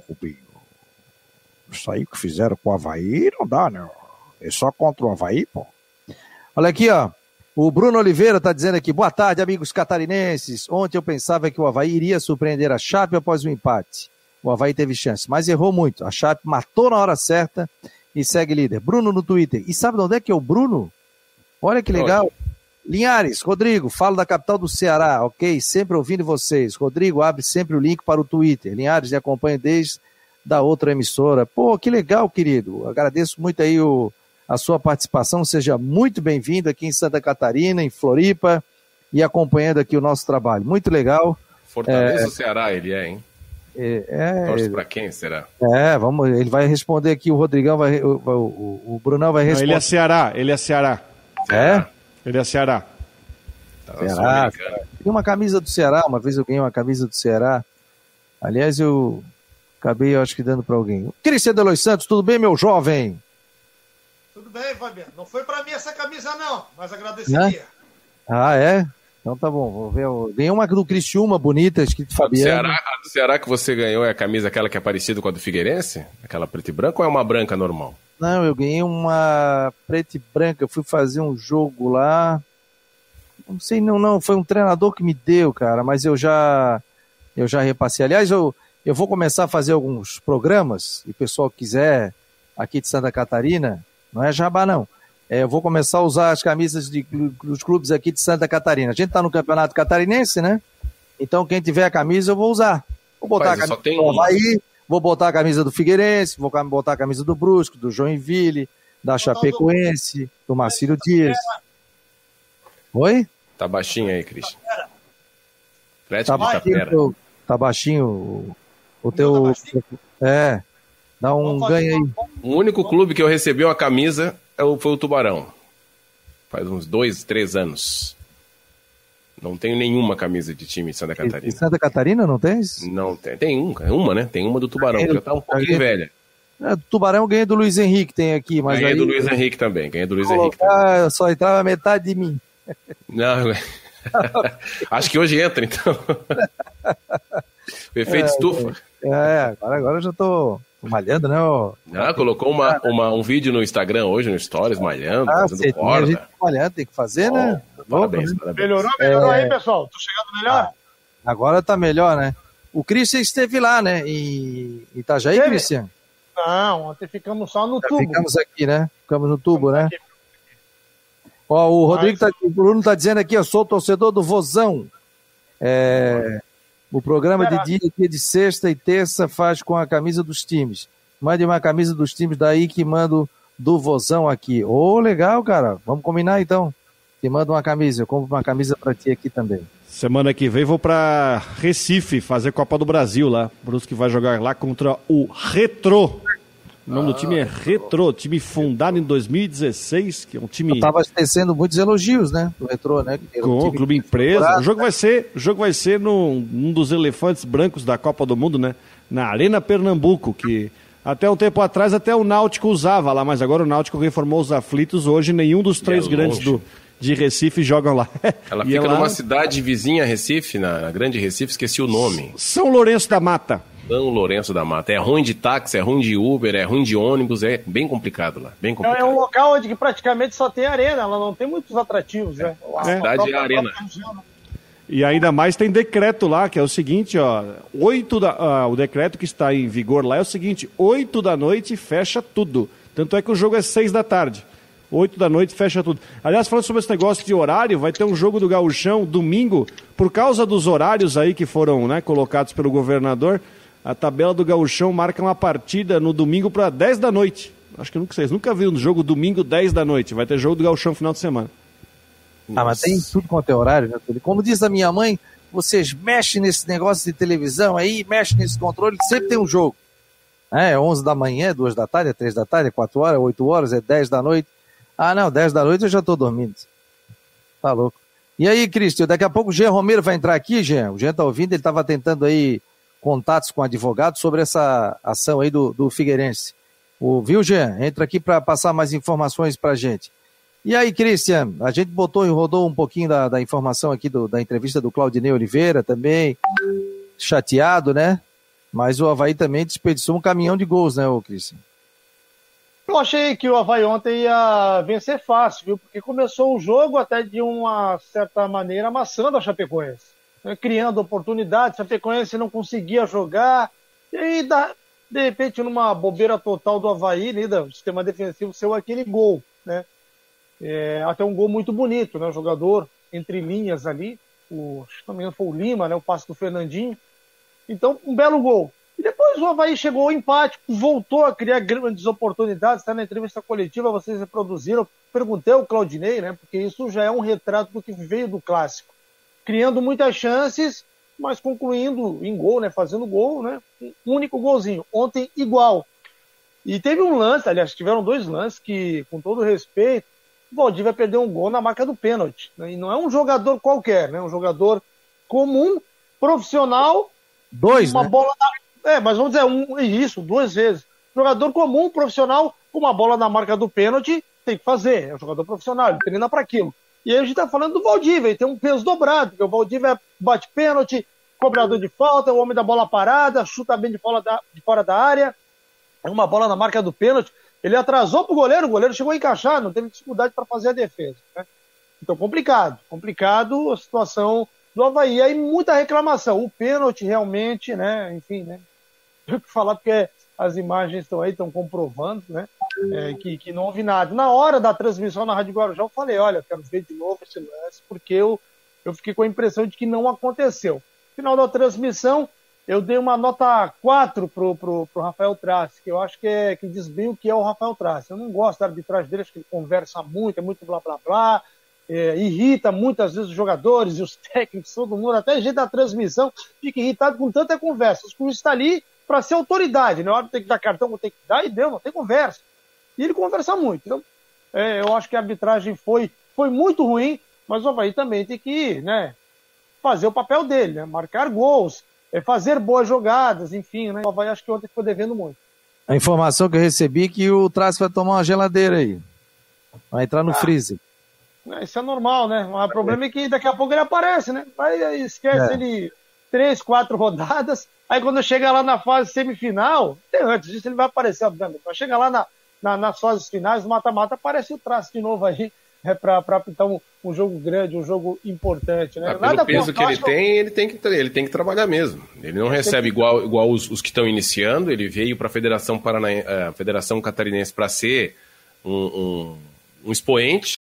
Rubinho, isso aí que fizeram com o Havaí não dá, né? É só contra o Havaí, pô. Olha aqui, ó. O Bruno Oliveira está dizendo aqui, boa tarde, amigos catarinenses. Ontem eu pensava que o Havaí iria surpreender a Chape após o empate o Havaí teve chance, mas errou muito. A Chape matou na hora certa e segue líder. Bruno no Twitter. E sabe de onde é que é o Bruno? Olha que legal. Linhares, Rodrigo, falo da capital do Ceará, ok? Sempre ouvindo vocês. Rodrigo abre sempre o link para o Twitter. Linhares me acompanha desde da outra emissora. Pô, que legal, querido. Agradeço muito aí o, a sua participação. Seja muito bem-vindo aqui em Santa Catarina, em Floripa, e acompanhando aqui o nosso trabalho. Muito legal. Fortaleza é... Ceará, ele é, hein? É, é, Torce para quem será? É, vamos, ele vai responder aqui, o Rodrigão vai, o, o, o Brunão vai responder. Não, ele é Ceará, ele é Ceará. É? Ele é Ceará. Tá Ceará. Tem uma camisa do Ceará, uma vez eu ganhei uma camisa do Ceará. Aliás, eu acabei, eu acho que dando para alguém. Cristiano Delois Santos, tudo bem, meu jovem? Tudo bem, Fabiano. Não foi para mim essa camisa, não, mas agradeceria. Ah, é? Então tá bom, vou ver. Ganhei uma do Criciúma bonita, escrito Fabiano. Ceará, a do Ceará que você ganhou é a camisa aquela que é parecida com a do Figueirense? Aquela preta e branca ou é uma branca normal? Não, eu ganhei uma preta e branca. Eu fui fazer um jogo lá. Não sei, não, não. Foi um treinador que me deu, cara, mas eu já eu já repassei. Aliás, eu, eu vou começar a fazer alguns programas, e o pessoal quiser aqui de Santa Catarina, não é jabá não, é, eu vou começar a usar as camisas de, dos clubes aqui de Santa Catarina. A gente está no Campeonato Catarinense, né? Então quem tiver a camisa eu vou usar. Vou botar Mas a camisa tem do Havaí, vou botar a camisa do Figueirense, vou botar a camisa do Brusco, do Joinville, da Chapecoense, do Marcílio Dias. Oi? Tá baixinho aí, Cris. Tá baixinho, tá baixinho o, teu. É. Dá um ganho aí. O único clube que eu recebi uma camisa foi o Tubarão. Faz uns dois, três anos. Não tenho nenhuma camisa de time de Santa Catarina. Em Santa Catarina não tem? Não tem. Tem uma, uma, né? Tem uma do Tubarão, que já tá um pouquinho velha. É, Tubarão ganhei do Luiz Henrique, tem aqui. Mas ganhei aí, do Luiz Henrique também. Ganhei do Luiz Henrique também. Ah, só entrava metade de mim. Não, [laughs] acho que hoje entra, então. [laughs] o efeito é, estufa. É, agora, agora eu já tô malhando, né? Ó. Ah, colocou uma, uma, um vídeo no Instagram hoje, no Stories, malhando, ah, fazendo corda. Gente malhando, tem que fazer, oh, né? Parabéns, né? parabéns. Melhorou, melhorou é... aí, pessoal? Tô chegando melhor? Ah, agora tá melhor, né? O Christian esteve lá, né? Em Itajaí, Esteve? Christian? Não, ontem ficamos só no Já tubo. Ficamos aqui, né? Ficamos no tubo, né? Aqui. Ó, o Rodrigo Mas- tá, o Bruno tá dizendo aqui, eu sou torcedor do Vozão. É, o programa de dia, dia de sexta e terça faz com a camisa dos times. Mande uma camisa dos times daí que mando do Vozão aqui. Ô, legal, cara. Vamos combinar então. Te manda uma camisa, eu compro uma camisa pra ti aqui também. Semana que vem vou pra Recife fazer Copa do Brasil lá. Bruce que vai jogar lá contra o Retro. O nome do time é Retro, time fundado em 2016, que é um time Eu tava tecendo muitos elogios, né? Do retrô, né? um com o clube empresa. O jogo vai ser, o jogo vai ser num, num dos elefantes brancos da Copa do Mundo, né? Na Arena Pernambuco, que até um tempo atrás até o Náutico usava lá, mas agora o Náutico reformou os aflitos. Hoje nenhum dos três é grandes do, de Recife jogam lá. [laughs] Ela E fica é lá- numa cidade vizinha a Recife, na, na grande Recife, esqueci o nome. São Lourenço da Mata. São Lourenço da Mata. É ruim de táxi, é ruim de Uber, é ruim de ônibus, é bem complicado lá. Bem É complicado. um local onde praticamente só tem arena, ela não tem muitos atrativos, né? A cidade é a arena. E ainda mais tem decreto lá, que é o seguinte, ó, oito da, ah, o decreto que está em vigor lá é o seguinte, 8 da noite fecha tudo. Tanto é que o jogo é 6 da tarde. 8 da noite fecha tudo. Aliás, falando sobre esse negócio de horário, vai ter um jogo do Gauchão domingo, por causa dos horários aí que foram né, colocados pelo governador, a tabela do Gauchão marca uma partida no domingo para 10 da noite. Acho que nunca, vocês nunca viram um jogo domingo 10 da noite. Vai ter jogo do Gauchão final de semana. Ah, mas tem tudo quanto é horário, né? Túlio? Como diz a minha mãe, vocês mexem nesse negócio de televisão aí, mexem nesse controle, sempre tem um jogo. É, é 11 da manhã, é 2 da tarde, é 3 da tarde, é 4 horas, é 8 horas, é 10 da noite. Ah, não, 10 da noite eu já tô dormindo. Tá louco. E aí, Cristian, daqui a pouco o Jean Romero vai entrar aqui, Jean. O Jean tá ouvindo, ele tava tentando aí contatos com advogados sobre essa ação aí do, do Figueirense. O, viu, Jean? Entra aqui para passar mais informações pra gente. E aí, Cristian, a gente botou e rodou um pouquinho da, da informação aqui do- da entrevista do Claudinei Oliveira também, chateado, né? Mas o Havaí também desperdiçou um caminhão de gols, né, Cristian? Eu achei que o Havaí ontem ia vencer fácil, viu? Porque começou o jogo até de uma certa maneira amassando a Chapecoense? Criando oportunidades. A Chapecoense não conseguia jogar, e aí, de repente, numa bobeira total do Havaí, né, do sistema defensivo, saiu aquele gol, né? É, até um gol muito bonito, né? O jogador entre linhas ali, o, se não foi o Lima, né? O passe do Fernandinho. Então, um belo gol. E depois o Havaí chegou ao empate, voltou a criar grandes oportunidades. Está na entrevista coletiva, vocês reproduziram. Perguntei ao Claudinei, né? Porque isso já é um retrato do que veio do clássico. Criando muitas chances, mas concluindo em gol, né? Fazendo gol, né? Um único golzinho. Ontem, igual. E teve um lance, aliás, tiveram dois lances que, com todo respeito, o Valdir vai perder um gol na marca do pênalti. né? E não é um jogador qualquer, né? Um jogador comum, profissional, Dois, uma né? bola na... É, mas vamos dizer, um, isso, duas vezes. Jogador comum, profissional, com uma bola na marca do pênalti, tem que fazer. É um jogador profissional, ele treina para aquilo. E aí a gente está falando do Valdívia, ele tem um peso dobrado, porque o Valdívia bate pênalti, cobrador de falta, o homem da bola parada, chuta bem de fora da, de fora da área, é uma bola na marca do pênalti. Ele atrasou para o goleiro, o goleiro chegou a encaixar, não teve dificuldade para fazer a defesa. Né? Então, complicado, complicado a situação do Havaí. Aí muita reclamação. O pênalti realmente, né? Enfim, né? [laughs] Eu que falar porque as imagens estão aí, estão comprovando, né? É, que, que não houve nada. Na hora da transmissão na Rádio Guarujá, eu falei, olha, quero ver de novo esse lance, porque eu, eu fiquei com a impressão de que não aconteceu. Final da transmissão, eu dei uma nota 4 pro, pro, pro Rafael Trace, que eu acho que, é, que diz bem o que é o Rafael Trace. Eu não gosto da arbitragem dele, acho que ele conversa muito, é muito blá blá blá, é, irrita muitas vezes os jogadores e os [laughs] técnicos, todo mundo, até gente da transmissão fica irritado com tanta conversa. O juiz está ali para ser autoridade, né? Hora tem que dar cartão, tem que dar, e deu, não tem conversa. E ele conversa muito. Então, é, eu acho que a arbitragem foi, foi muito ruim, mas o Havaí também tem que né, fazer o papel dele, né? Marcar gols, é, fazer boas jogadas, enfim, né? O Havaí acho que ontem ficou devendo muito. A informação que eu recebi é que o Traço vai tomar uma geladeira aí. Vai entrar no ah. freezer. É, isso é normal, né? O problema é que daqui a pouco ele aparece, né? Aí esquece é. ele três, quatro rodadas. Aí quando chega lá na fase semifinal, antes disso ele vai aparecer, obviamente. Mas chega lá na, na, nas fases finais, mata-mata, aparece o traço de novo aí. [laughs] É para pintar um, um, jogo grande, um jogo importante. Né? Ah, pelo peso que ele tem, ele tem que, ele tem que trabalhar mesmo. Ele não recebe igual, igual os, os que estão iniciando. Ele veio para a Federação, Parana... Eh, Federação Catarinense para ser um, um, um expoente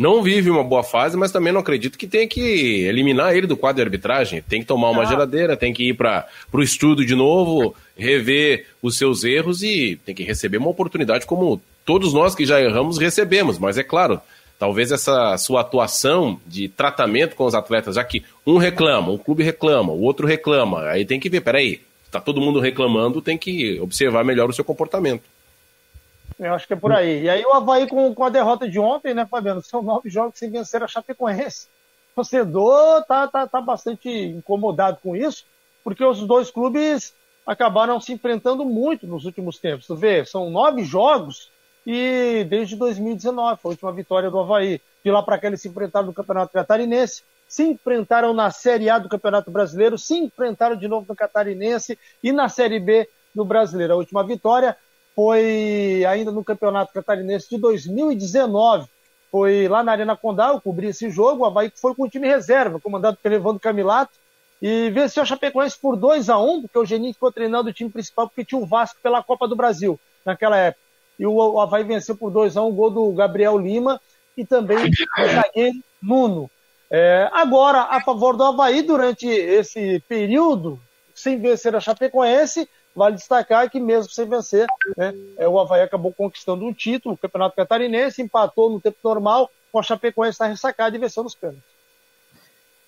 não vive uma boa fase, mas também não acredito que tenha que eliminar ele do quadro de arbitragem. Tem que tomar uma ah. geladeira, tem que ir para o estudo de novo, rever os seus erros e tem que receber uma oportunidade como todos nós que já erramos recebemos. Mas é claro, talvez essa sua atuação de tratamento com os atletas, já que um reclama, um clube reclama, o outro reclama, aí tem que ver, peraí, tá todo mundo reclamando, tem que observar melhor o seu comportamento. Eu acho que é por aí. E aí o Havaí com, com a derrota de ontem, né, Fabiano? São nove jogos sem vencer a Chapecoense. O torcedor tá, tá, tá bastante incomodado com isso, porque os dois clubes acabaram se enfrentando muito nos últimos tempos. Tu vê, são nove jogos e desde 2019 foi a última vitória do Havaí. De lá para cá eles se enfrentaram no Campeonato Catarinense, se enfrentaram na Série A do Campeonato Brasileiro, se enfrentaram de novo no Catarinense e na Série B do Brasileiro. A última vitória foi ainda no Campeonato Catarinense de 2019. Foi lá na Arena Condá, eu cobri esse jogo, o Havaí foi com o time reserva, comandado pelo Evandro Camilato, e venceu a Chapecoense por 2 a 1 porque o Geninho ficou treinando o time principal, porque tinha o Vasco pela Copa do Brasil naquela época. E o Havaí venceu por 2 a 1 gol do Gabriel Lima e também do zagueiro Nuno. É, agora, a favor do Havaí, durante esse período, sem vencer a Chapecoense, Vale destacar que mesmo sem vencer, né, é, o Havaí acabou conquistando um título, o Campeonato Catarinense, empatou no tempo normal, com a Chapecoense na ressacada e venceu nos pênaltis.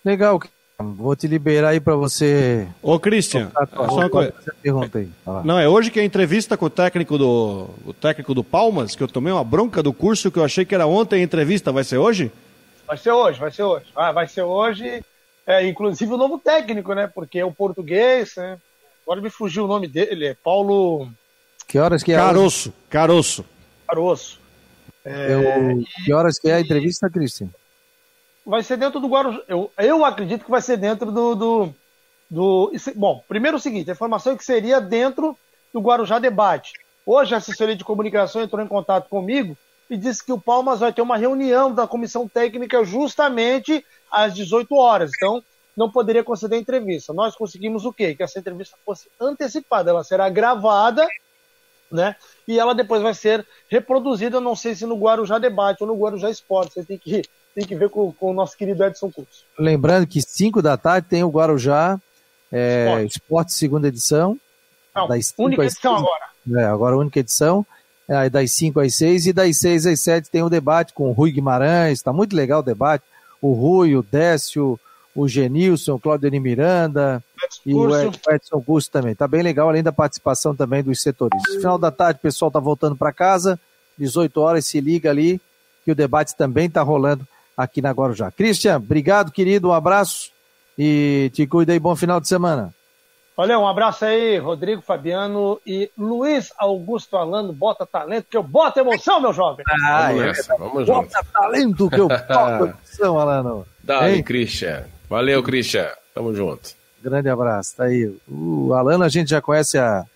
Legal, Vou te liberar aí para você. Ô, Christian, só uma coisa. Pergunta aí. Não, é hoje que a entrevista com o técnico do o técnico do Palmas, que eu tomei uma bronca do curso que eu achei que era ontem a entrevista, vai ser hoje? Vai ser hoje, vai ser hoje. Ah, vai ser hoje, é, inclusive o novo técnico, né? Porque é o português, né? Agora me fugiu o nome dele, é Paulo. Que horas que é? Caroço. Caroço. Caroço. É... Eu... Que horas que é a entrevista, Cristian? Vai ser dentro do Guarujá. Eu, eu acredito que vai ser dentro do, do, do. Bom, primeiro o seguinte: a informação é que seria dentro do Guarujá Debate. Hoje a assessoria de comunicação entrou em contato comigo e disse que o Palmas vai ter uma reunião da comissão técnica justamente às 18 horas. Então, não poderia conceder entrevista. Nós conseguimos o quê? Que essa entrevista fosse antecipada, ela será gravada, né? E ela depois vai ser reproduzida, não sei se no Guarujá Debate ou no Guarujá Esporte. Você tem que, tem que ver com, com o nosso querido Edson Curso. Lembrando que 5 da tarde tem o Guarujá é, Esporte. Esporte, segunda edição. Não, das única edição agora. É, agora única edição. É, das 5 às 6 e das 6 às 7 tem o debate com o Rui Guimarães. Está muito legal o debate. O Rui, o Décio, o Genilson, o Claudio Miranda e o Edson Augusto também. Tá bem legal, além da participação também dos setores. Final da tarde, o pessoal tá voltando para casa, 18 horas, se liga ali, que o debate também tá rolando aqui na Guarujá. Cristian, obrigado, querido, um abraço e te cuida aí, bom final de semana. Olha, um abraço aí, Rodrigo Fabiano e Luiz Augusto Alano, bota talento, que eu boto emoção, meu jovem. Ah, vamos nessa, vamos bota junto. talento, que eu boto [laughs] emoção, Alano. Dá Christian. Valeu, Christian. Tamo junto. Grande abraço, tá aí. O Alano a gente já conhece há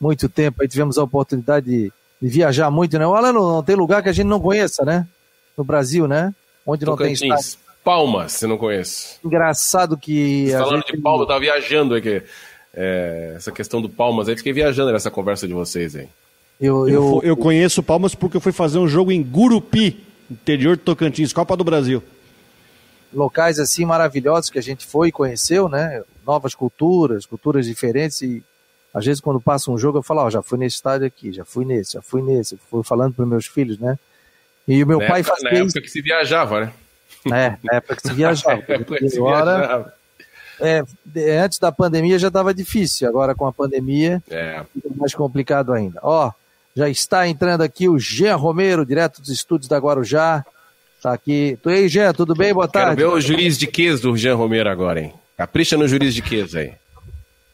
muito tempo, aí tivemos a oportunidade de, de viajar muito, né? O Alano não tem lugar que a gente não conheça, né? No Brasil, né? Onde não Tocantins. tem estádio. Palmas, se não conhece. Engraçado que. Falando gente... de Palmas, eu tava viajando aqui. É, essa questão do Palmas aí, fiquei viajando nessa conversa de vocês aí. Eu, eu, eu conheço Palmas porque eu fui fazer um jogo em Gurupi, interior de Tocantins, Copa do Brasil. Locais assim maravilhosos que a gente foi e conheceu, né? Novas culturas, culturas diferentes e às vezes quando passa um jogo eu falo, ó, oh, já fui nesse estádio aqui, já fui nesse, já fui nesse, fui falando para meus filhos, né? E o meu na pai época, fazia Na época que se viajava, né? É, na época que se viajava. [laughs] que se agora, é, antes da pandemia já estava difícil, agora com a pandemia é mais complicado ainda. Ó, já está entrando aqui o Jean Romero, direto dos estúdios da Guarujá. Tá aqui. Tu aí, Jean, tudo bem? Boa tarde. Quero ver o juiz de queso do Jean Romero agora, hein? Capricha no juiz de queso aí.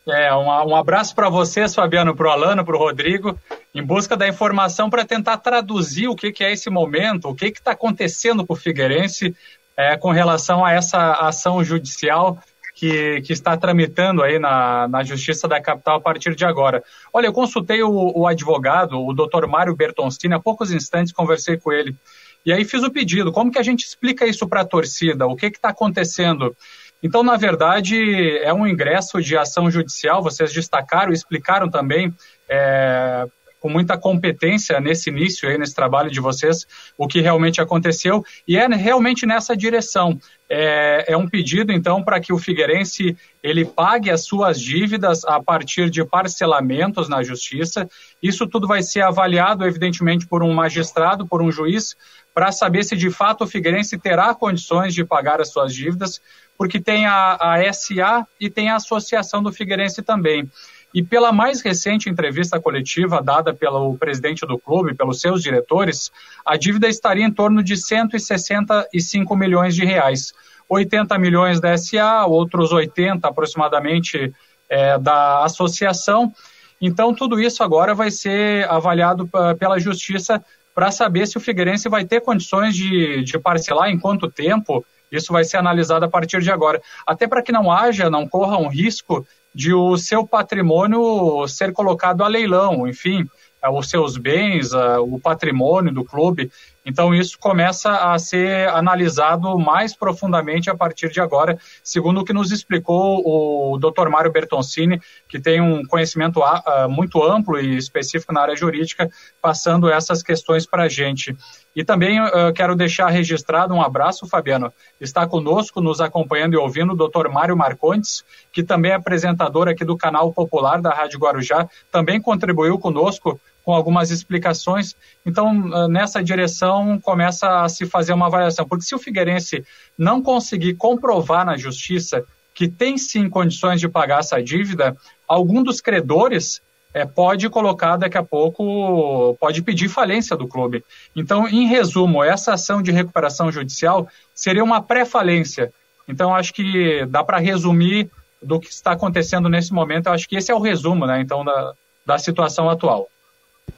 É, um, um abraço para vocês, Fabiano, para o Alano, para o Rodrigo, em busca da informação para tentar traduzir o que, que, é esse momento, o que está acontecendo com o Figueirense é, com relação a essa ação judicial que, que, está tramitando aí na, na Justiça da Capital a partir de agora. Olha, eu consultei o, o advogado, o doutor Mário Bertoncini, há poucos instantes conversei com ele. E aí fiz o pedido, como que a gente explica isso para a torcida? O que está acontecendo? Então, na verdade, é um ingresso de ação judicial, vocês destacaram e explicaram também é, com muita competência nesse início, aí, nesse trabalho de vocês, o que realmente aconteceu, e é realmente nessa direção. É, é um pedido, então, para que o Figueirense ele pague as suas dívidas a partir de parcelamentos na justiça. Isso tudo vai ser avaliado, evidentemente, por um magistrado, por um juiz, para saber se de fato o Figueirense terá condições de pagar as suas dívidas, porque tem a, a SA e tem a Associação do Figueirense também. E pela mais recente entrevista coletiva dada pelo presidente do clube, pelos seus diretores, a dívida estaria em torno de 165 milhões de reais. 80 milhões da SA, outros 80 aproximadamente é, da associação. Então, tudo isso agora vai ser avaliado pela justiça para saber se o Figueirense vai ter condições de, de parcelar em quanto tempo. Isso vai ser analisado a partir de agora. Até para que não haja, não corra um risco de o seu patrimônio ser colocado a leilão, enfim, é, os seus bens, é, o patrimônio do clube. Então, isso começa a ser analisado mais profundamente a partir de agora, segundo o que nos explicou o Dr. Mário Bertoncini, que tem um conhecimento ah, muito amplo e específico na área jurídica, passando essas questões para a gente. E também uh, quero deixar registrado um abraço, Fabiano. Está conosco, nos acompanhando e ouvindo, o Dr. Mário Marcontes, que também é apresentador aqui do canal Popular da Rádio Guarujá, também contribuiu conosco com algumas explicações. Então, uh, nessa direção, começa a se fazer uma avaliação. Porque se o Figueirense não conseguir comprovar na justiça que tem sim condições de pagar essa dívida, algum dos credores é, pode colocar daqui a pouco, pode pedir falência do clube. Então, em resumo, essa ação de recuperação judicial seria uma pré-falência. Então, acho que dá para resumir do que está acontecendo nesse momento. Eu acho que esse é o resumo, né? Então, da, da situação atual.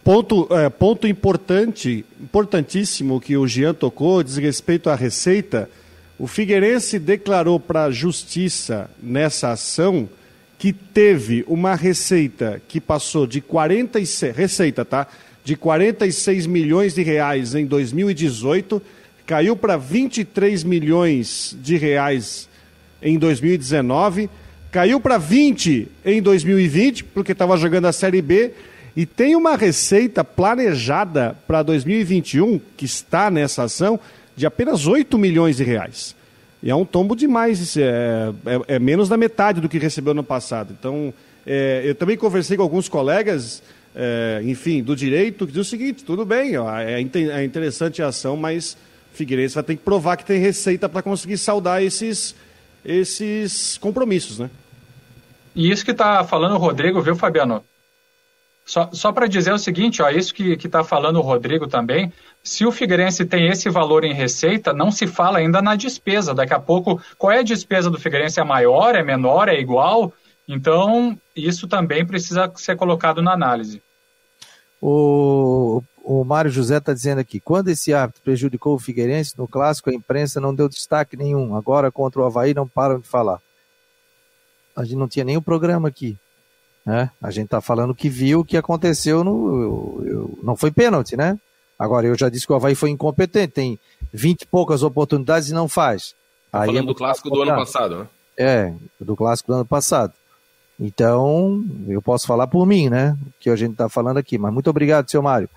Ponto, é, ponto importante, importantíssimo que o Jean tocou, diz respeito à receita. O Figueirense declarou para a justiça nessa ação que teve uma receita que passou de 46, receita, tá? De 46 milhões de reais em 2018, caiu para 23 milhões de reais em 2019, caiu para 20 em 2020, porque estava jogando a Série B, e tem uma receita planejada para 2021, que está nessa ação, de apenas 8 milhões de reais. E é um tombo demais, é, é, é, menos da metade do que recebeu no passado. Então, é, eu também conversei com alguns colegas, é, enfim, do direito, que diz o seguinte: tudo bem, ó, é, é interessante a ação, mas Figueirense vai ter que provar que tem receita para conseguir saldar esses, esses compromissos, né? E isso que está falando o Rodrigo, viu, Fabiano? Só, só para dizer o seguinte, ó, isso que está falando o Rodrigo também, se o Figueirense tem esse valor em receita, não se fala ainda na despesa. Daqui a pouco, qual é a despesa do Figueirense? É maior, é menor, é igual? Então, isso também precisa ser colocado na análise. O, o Mário José está dizendo aqui: quando esse árbitro prejudicou o Figueirense no clássico, a imprensa não deu destaque nenhum. Agora, contra o Havaí, não param de falar. A gente não tinha nenhum programa aqui. Né? A gente está falando que viu o que aconteceu no. Eu, eu, não foi pênalti, né? Agora, eu já disse que o Havaí foi incompetente, tem 20 e poucas oportunidades e não faz. Tá Aí falando é do clássico do ano passado, né? É, do clássico do ano passado. Então, eu posso falar por mim, né? Que a gente está falando aqui. Mas muito obrigado, seu Mário.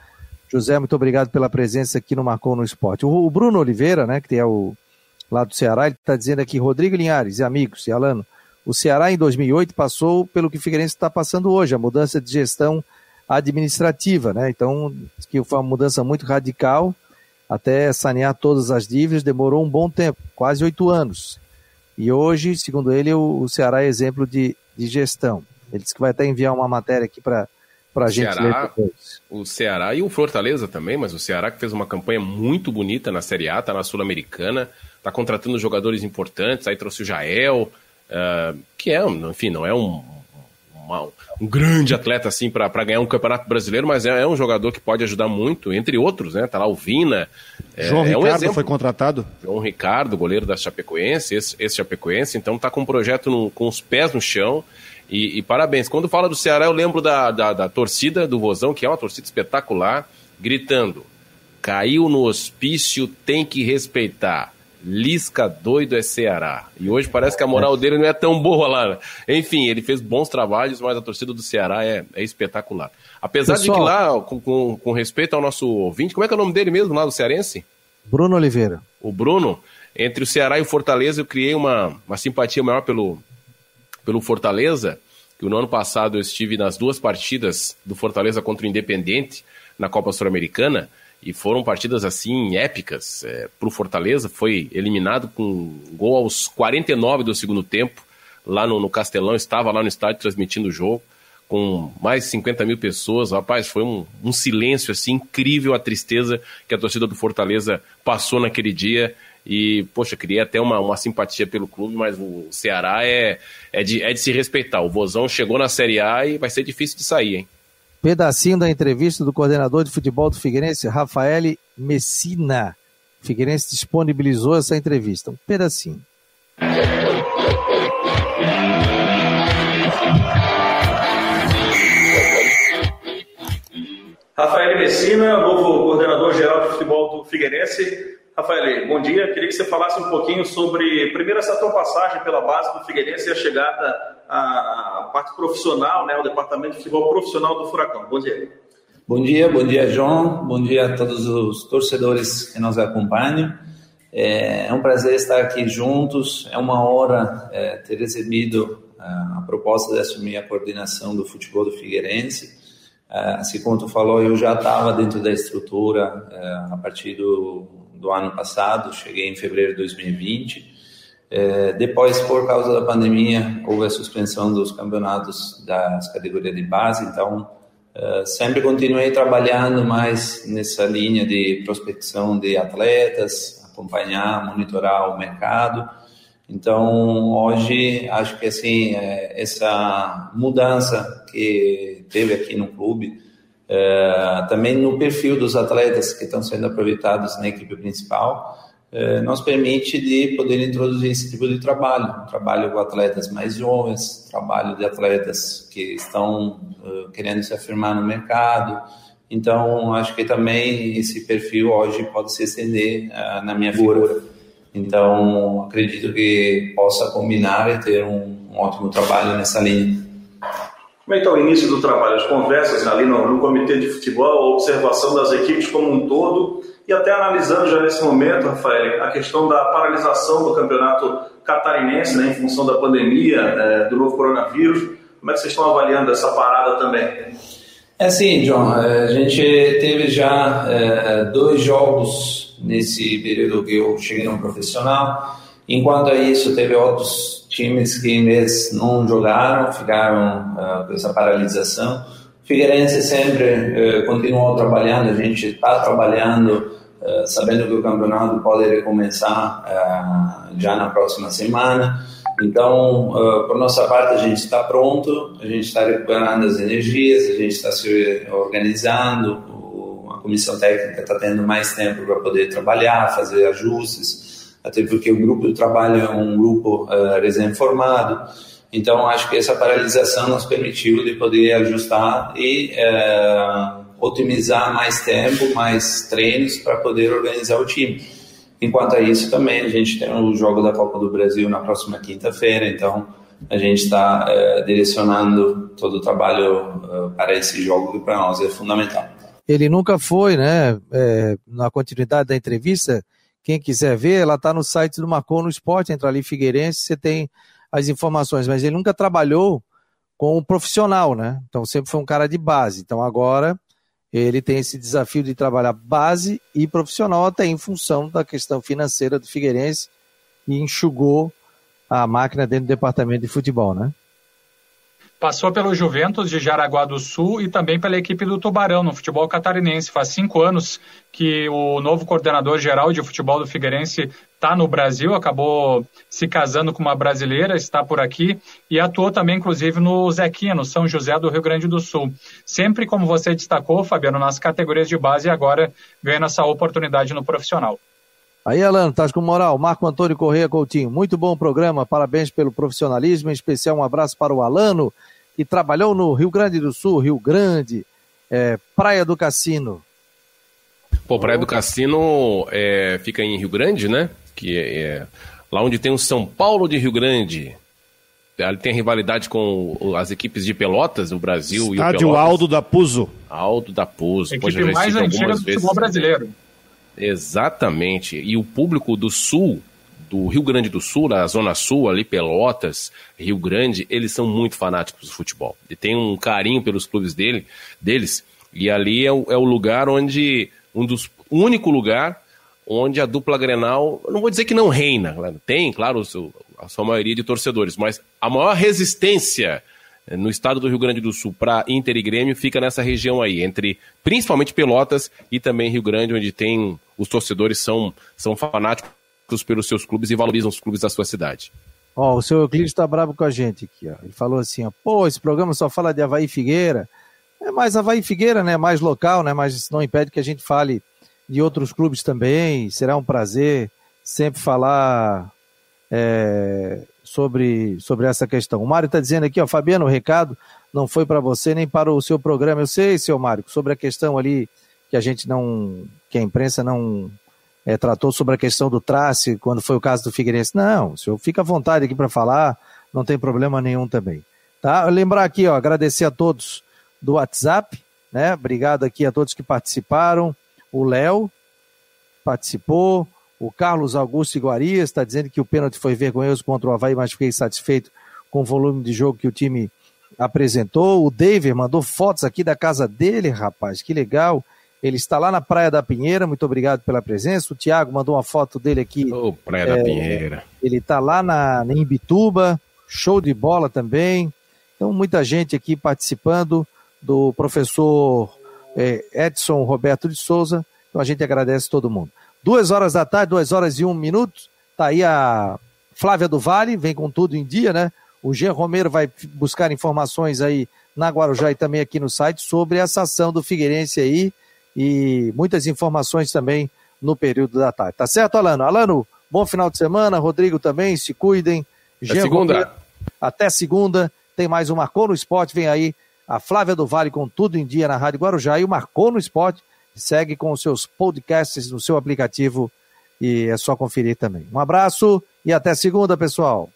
José, muito obrigado pela presença aqui no Marcou no Esporte. O, o Bruno Oliveira, né, que é o lá do Ceará, ele está dizendo aqui, Rodrigo Linhares e amigos, e Alano, o Ceará em 2008 passou pelo que o Figueirense está passando hoje, a mudança de gestão administrativa, né? Então, que foi uma mudança muito radical, até sanear todas as dívidas, demorou um bom tempo, quase oito anos. E hoje, segundo ele, o, Ceará é exemplo de, de gestão. Ele disse que vai até enviar uma matéria aqui para para a gente Ceará, ler depois. O Ceará e o Fortaleza também, mas o Ceará que fez uma campanha muito bonita na Série A, está na Sul-Americana, está contratando jogadores importantes, aí trouxe o Jael, uh, que é, enfim, não é um, uma, um grande atleta assim para ganhar um campeonato brasileiro, mas é, é, um jogador que pode ajudar muito, entre outros, né? Tá lá o Vina. É, João é, Ricardo um foi contratado. João Ricardo, goleiro da Chapecoense, esse, esse Chapecoense, então tá com um projeto no, com os pés no chão e, e, parabéns. Quando fala do Ceará, eu lembro da, da, da, torcida do Vozão, que é uma torcida espetacular, gritando: caiu no hospício, tem que respeitar. Lisca doido é Ceará. E hoje parece que a moral dele não é tão boa lá. Enfim, ele fez bons trabalhos, mas a torcida do Ceará é, é espetacular. Apesar Pessoal, de que lá, com, com, com, respeito ao nosso ouvinte, como é que é o nome dele mesmo lá do Cearense? Bruno Oliveira. O Bruno, entre o Ceará e o Fortaleza, eu criei uma, uma simpatia maior pelo, pelo Fortaleza, que no ano passado eu estive nas duas partidas do Fortaleza contra o Independente na Copa Sul-Americana e foram partidas assim épicas é, para o Fortaleza. Foi eliminado com gol aos 49 do segundo tempo lá no, no Castelão, estava lá no estádio transmitindo o jogo com mais de 50 mil pessoas. Rapaz, foi um, um silêncio assim incrível a tristeza que a torcida do Fortaleza passou naquele dia. E, poxa, queria até uma, uma simpatia pelo clube, mas o Ceará é, é, de, é de se respeitar. O Vozão chegou na Série A e vai ser difícil de sair, hein? Pedacinho da entrevista do coordenador de futebol do Figueirense, Rafael Messina. O Figueirense disponibilizou essa entrevista. Um pedacinho. Rafael Messina, novo coordenador geral de futebol do Figueirense. Rafael, bom dia. Queria que você falasse um pouquinho sobre, primeiro, essa tua passagem pela base do Figueirense e a chegada à parte profissional, né, o departamento de futebol profissional do Furacão. Bom dia. Bom dia, bom dia, João. Bom dia a todos os torcedores que nos acompanham. É um prazer estar aqui juntos. É uma honra é, ter recebido é, a proposta de assumir a coordenação do futebol do Figueirense. É, assim como tu falou, eu já estava dentro da estrutura é, a partir do do ano passado, cheguei em fevereiro de 2020. É, depois, por causa da pandemia, houve a suspensão dos campeonatos das categorias de base, então é, sempre continuei trabalhando mais nessa linha de prospecção de atletas, acompanhar, monitorar o mercado. Então, hoje, acho que assim, é, essa mudança que teve aqui no clube, é, também no perfil dos atletas que estão sendo aproveitados na equipe principal, é, nos permite de poder introduzir esse tipo de trabalho, trabalho com atletas mais jovens, trabalho de atletas que estão uh, querendo se afirmar no mercado. Então, acho que também esse perfil hoje pode se estender na minha figura. Então, acredito que possa combinar e ter um, um ótimo trabalho nessa linha. Como é que está o início do trabalho? As conversas ali no, no comitê de futebol, a observação das equipes como um todo e até analisando já nesse momento, Rafael, a questão da paralisação do campeonato catarinense né, em função da pandemia, é, do novo coronavírus. Como é que vocês estão avaliando essa parada também? É assim, John, é, a gente teve já é, dois jogos nesse período que eu cheguei no profissional. Enquanto isso, teve outros times que vez não jogaram, ficaram uh, com essa paralisação. Figueirense sempre uh, continuou trabalhando, a gente está trabalhando uh, sabendo que o campeonato pode recomeçar uh, já na próxima semana. Então, uh, por nossa parte, a gente está pronto, a gente está recuperando as energias, a gente está se organizando, a comissão técnica está tendo mais tempo para poder trabalhar, fazer ajustes, até porque o grupo de trabalho é um grupo uh, recém-formado. Então, acho que essa paralisação nos permitiu de poder ajustar e uh, otimizar mais tempo, mais treinos para poder organizar o time. Enquanto isso, também a gente tem o jogo da Copa do Brasil na próxima quinta-feira, então a gente está é, direcionando todo o trabalho para esse jogo que para nós é fundamental. Ele nunca foi, né? É, na continuidade da entrevista, quem quiser ver, ela está no site do Marcou no Esporte, entra ali Figueirense, você tem as informações, mas ele nunca trabalhou com o profissional, né? Então sempre foi um cara de base. Então agora ele tem esse desafio de trabalhar base e profissional, até em função da questão financeira do Figueirense, e enxugou a máquina dentro do departamento de futebol, né? Passou pelo Juventus de Jaraguá do Sul e também pela equipe do Tubarão no futebol catarinense. Faz cinco anos que o novo coordenador geral de futebol do Figueirense está no Brasil, acabou se casando com uma brasileira, está por aqui e atuou também, inclusive, no Zequinha, no São José do Rio Grande do Sul. Sempre, como você destacou, Fabiano, nas categorias de base e agora ganhando essa oportunidade no profissional. Aí, Alano, estás com moral. Marco Antônio Correia Coutinho, muito bom programa, parabéns pelo profissionalismo, em especial um abraço para o Alano, que trabalhou no Rio Grande do Sul, Rio Grande, é, Praia do Cassino. Pô, Praia do Cassino é, fica em Rio Grande, né? Que é, é lá onde tem o São Paulo de Rio Grande. Ali tem rivalidade com as equipes de Pelotas, no Brasil Estádio e o Aldo da Puso. Aldo da Puso. Equipe mais antiga do futebol brasileiro. Exatamente. E o público do Sul, do Rio Grande do Sul, na Zona Sul, ali, Pelotas, Rio Grande, eles são muito fanáticos do futebol. E tem um carinho pelos clubes dele, deles. E ali é o, é o lugar onde. Um dos. O único lugar onde a dupla Grenal, não vou dizer que não reina, tem, claro, a sua maioria de torcedores, mas a maior resistência no estado do Rio Grande do Sul para Inter e Grêmio fica nessa região aí, entre principalmente Pelotas e também Rio Grande, onde tem os torcedores são, são fanáticos pelos seus clubes e valorizam os clubes da sua cidade. Ó, o seu Euclides está bravo com a gente aqui, ó. Ele falou assim, ó, pô, esse programa só fala de Havaí Figueira. É mais Havaí Figueira, né? Mais local, né? Mas isso não impede que a gente fale de outros clubes também. Será um prazer sempre falar é, sobre, sobre essa questão. O Mário está dizendo aqui, ó, Fabiano, o recado não foi para você nem para o seu programa. Eu sei, seu Mário, sobre a questão ali que a gente não, que a imprensa não é, tratou sobre a questão do trace, quando foi o caso do Figueirense. Não, o senhor fica à vontade aqui para falar, não tem problema nenhum também. Tá? Lembrar aqui, ó, agradecer a todos do WhatsApp, né? Obrigado aqui a todos que participaram. O Léo participou, o Carlos Augusto Iguarias está dizendo que o pênalti foi vergonhoso contra o Havaí, mas fiquei satisfeito com o volume de jogo que o time apresentou. O David mandou fotos aqui da casa dele, rapaz, que legal. Ele está lá na Praia da Pinheira, muito obrigado pela presença. O Tiago mandou uma foto dele aqui. Ô, oh, Praia é, da Pinheira. Ele está lá na, na Imbituba, show de bola também. Então, muita gente aqui participando do professor é, Edson Roberto de Souza. Então, a gente agradece todo mundo. Duas horas da tarde, duas horas e um minuto. Tá aí a Flávia do Vale, vem com tudo em dia, né? O Jean Romero vai buscar informações aí na Guarujá e também aqui no site sobre essa ação do Figueirense aí e muitas informações também no período da tarde. Tá certo, Alano? Alano, bom final de semana. Rodrigo também, se cuidem. Até Jean segunda. Até segunda. Tem mais um Marcou no Esporte. Vem aí a Flávia do Vale com tudo em dia na Rádio Guarujá e o Marcou no Esporte segue com os seus podcasts no seu aplicativo e é só conferir também. Um abraço e até segunda, pessoal.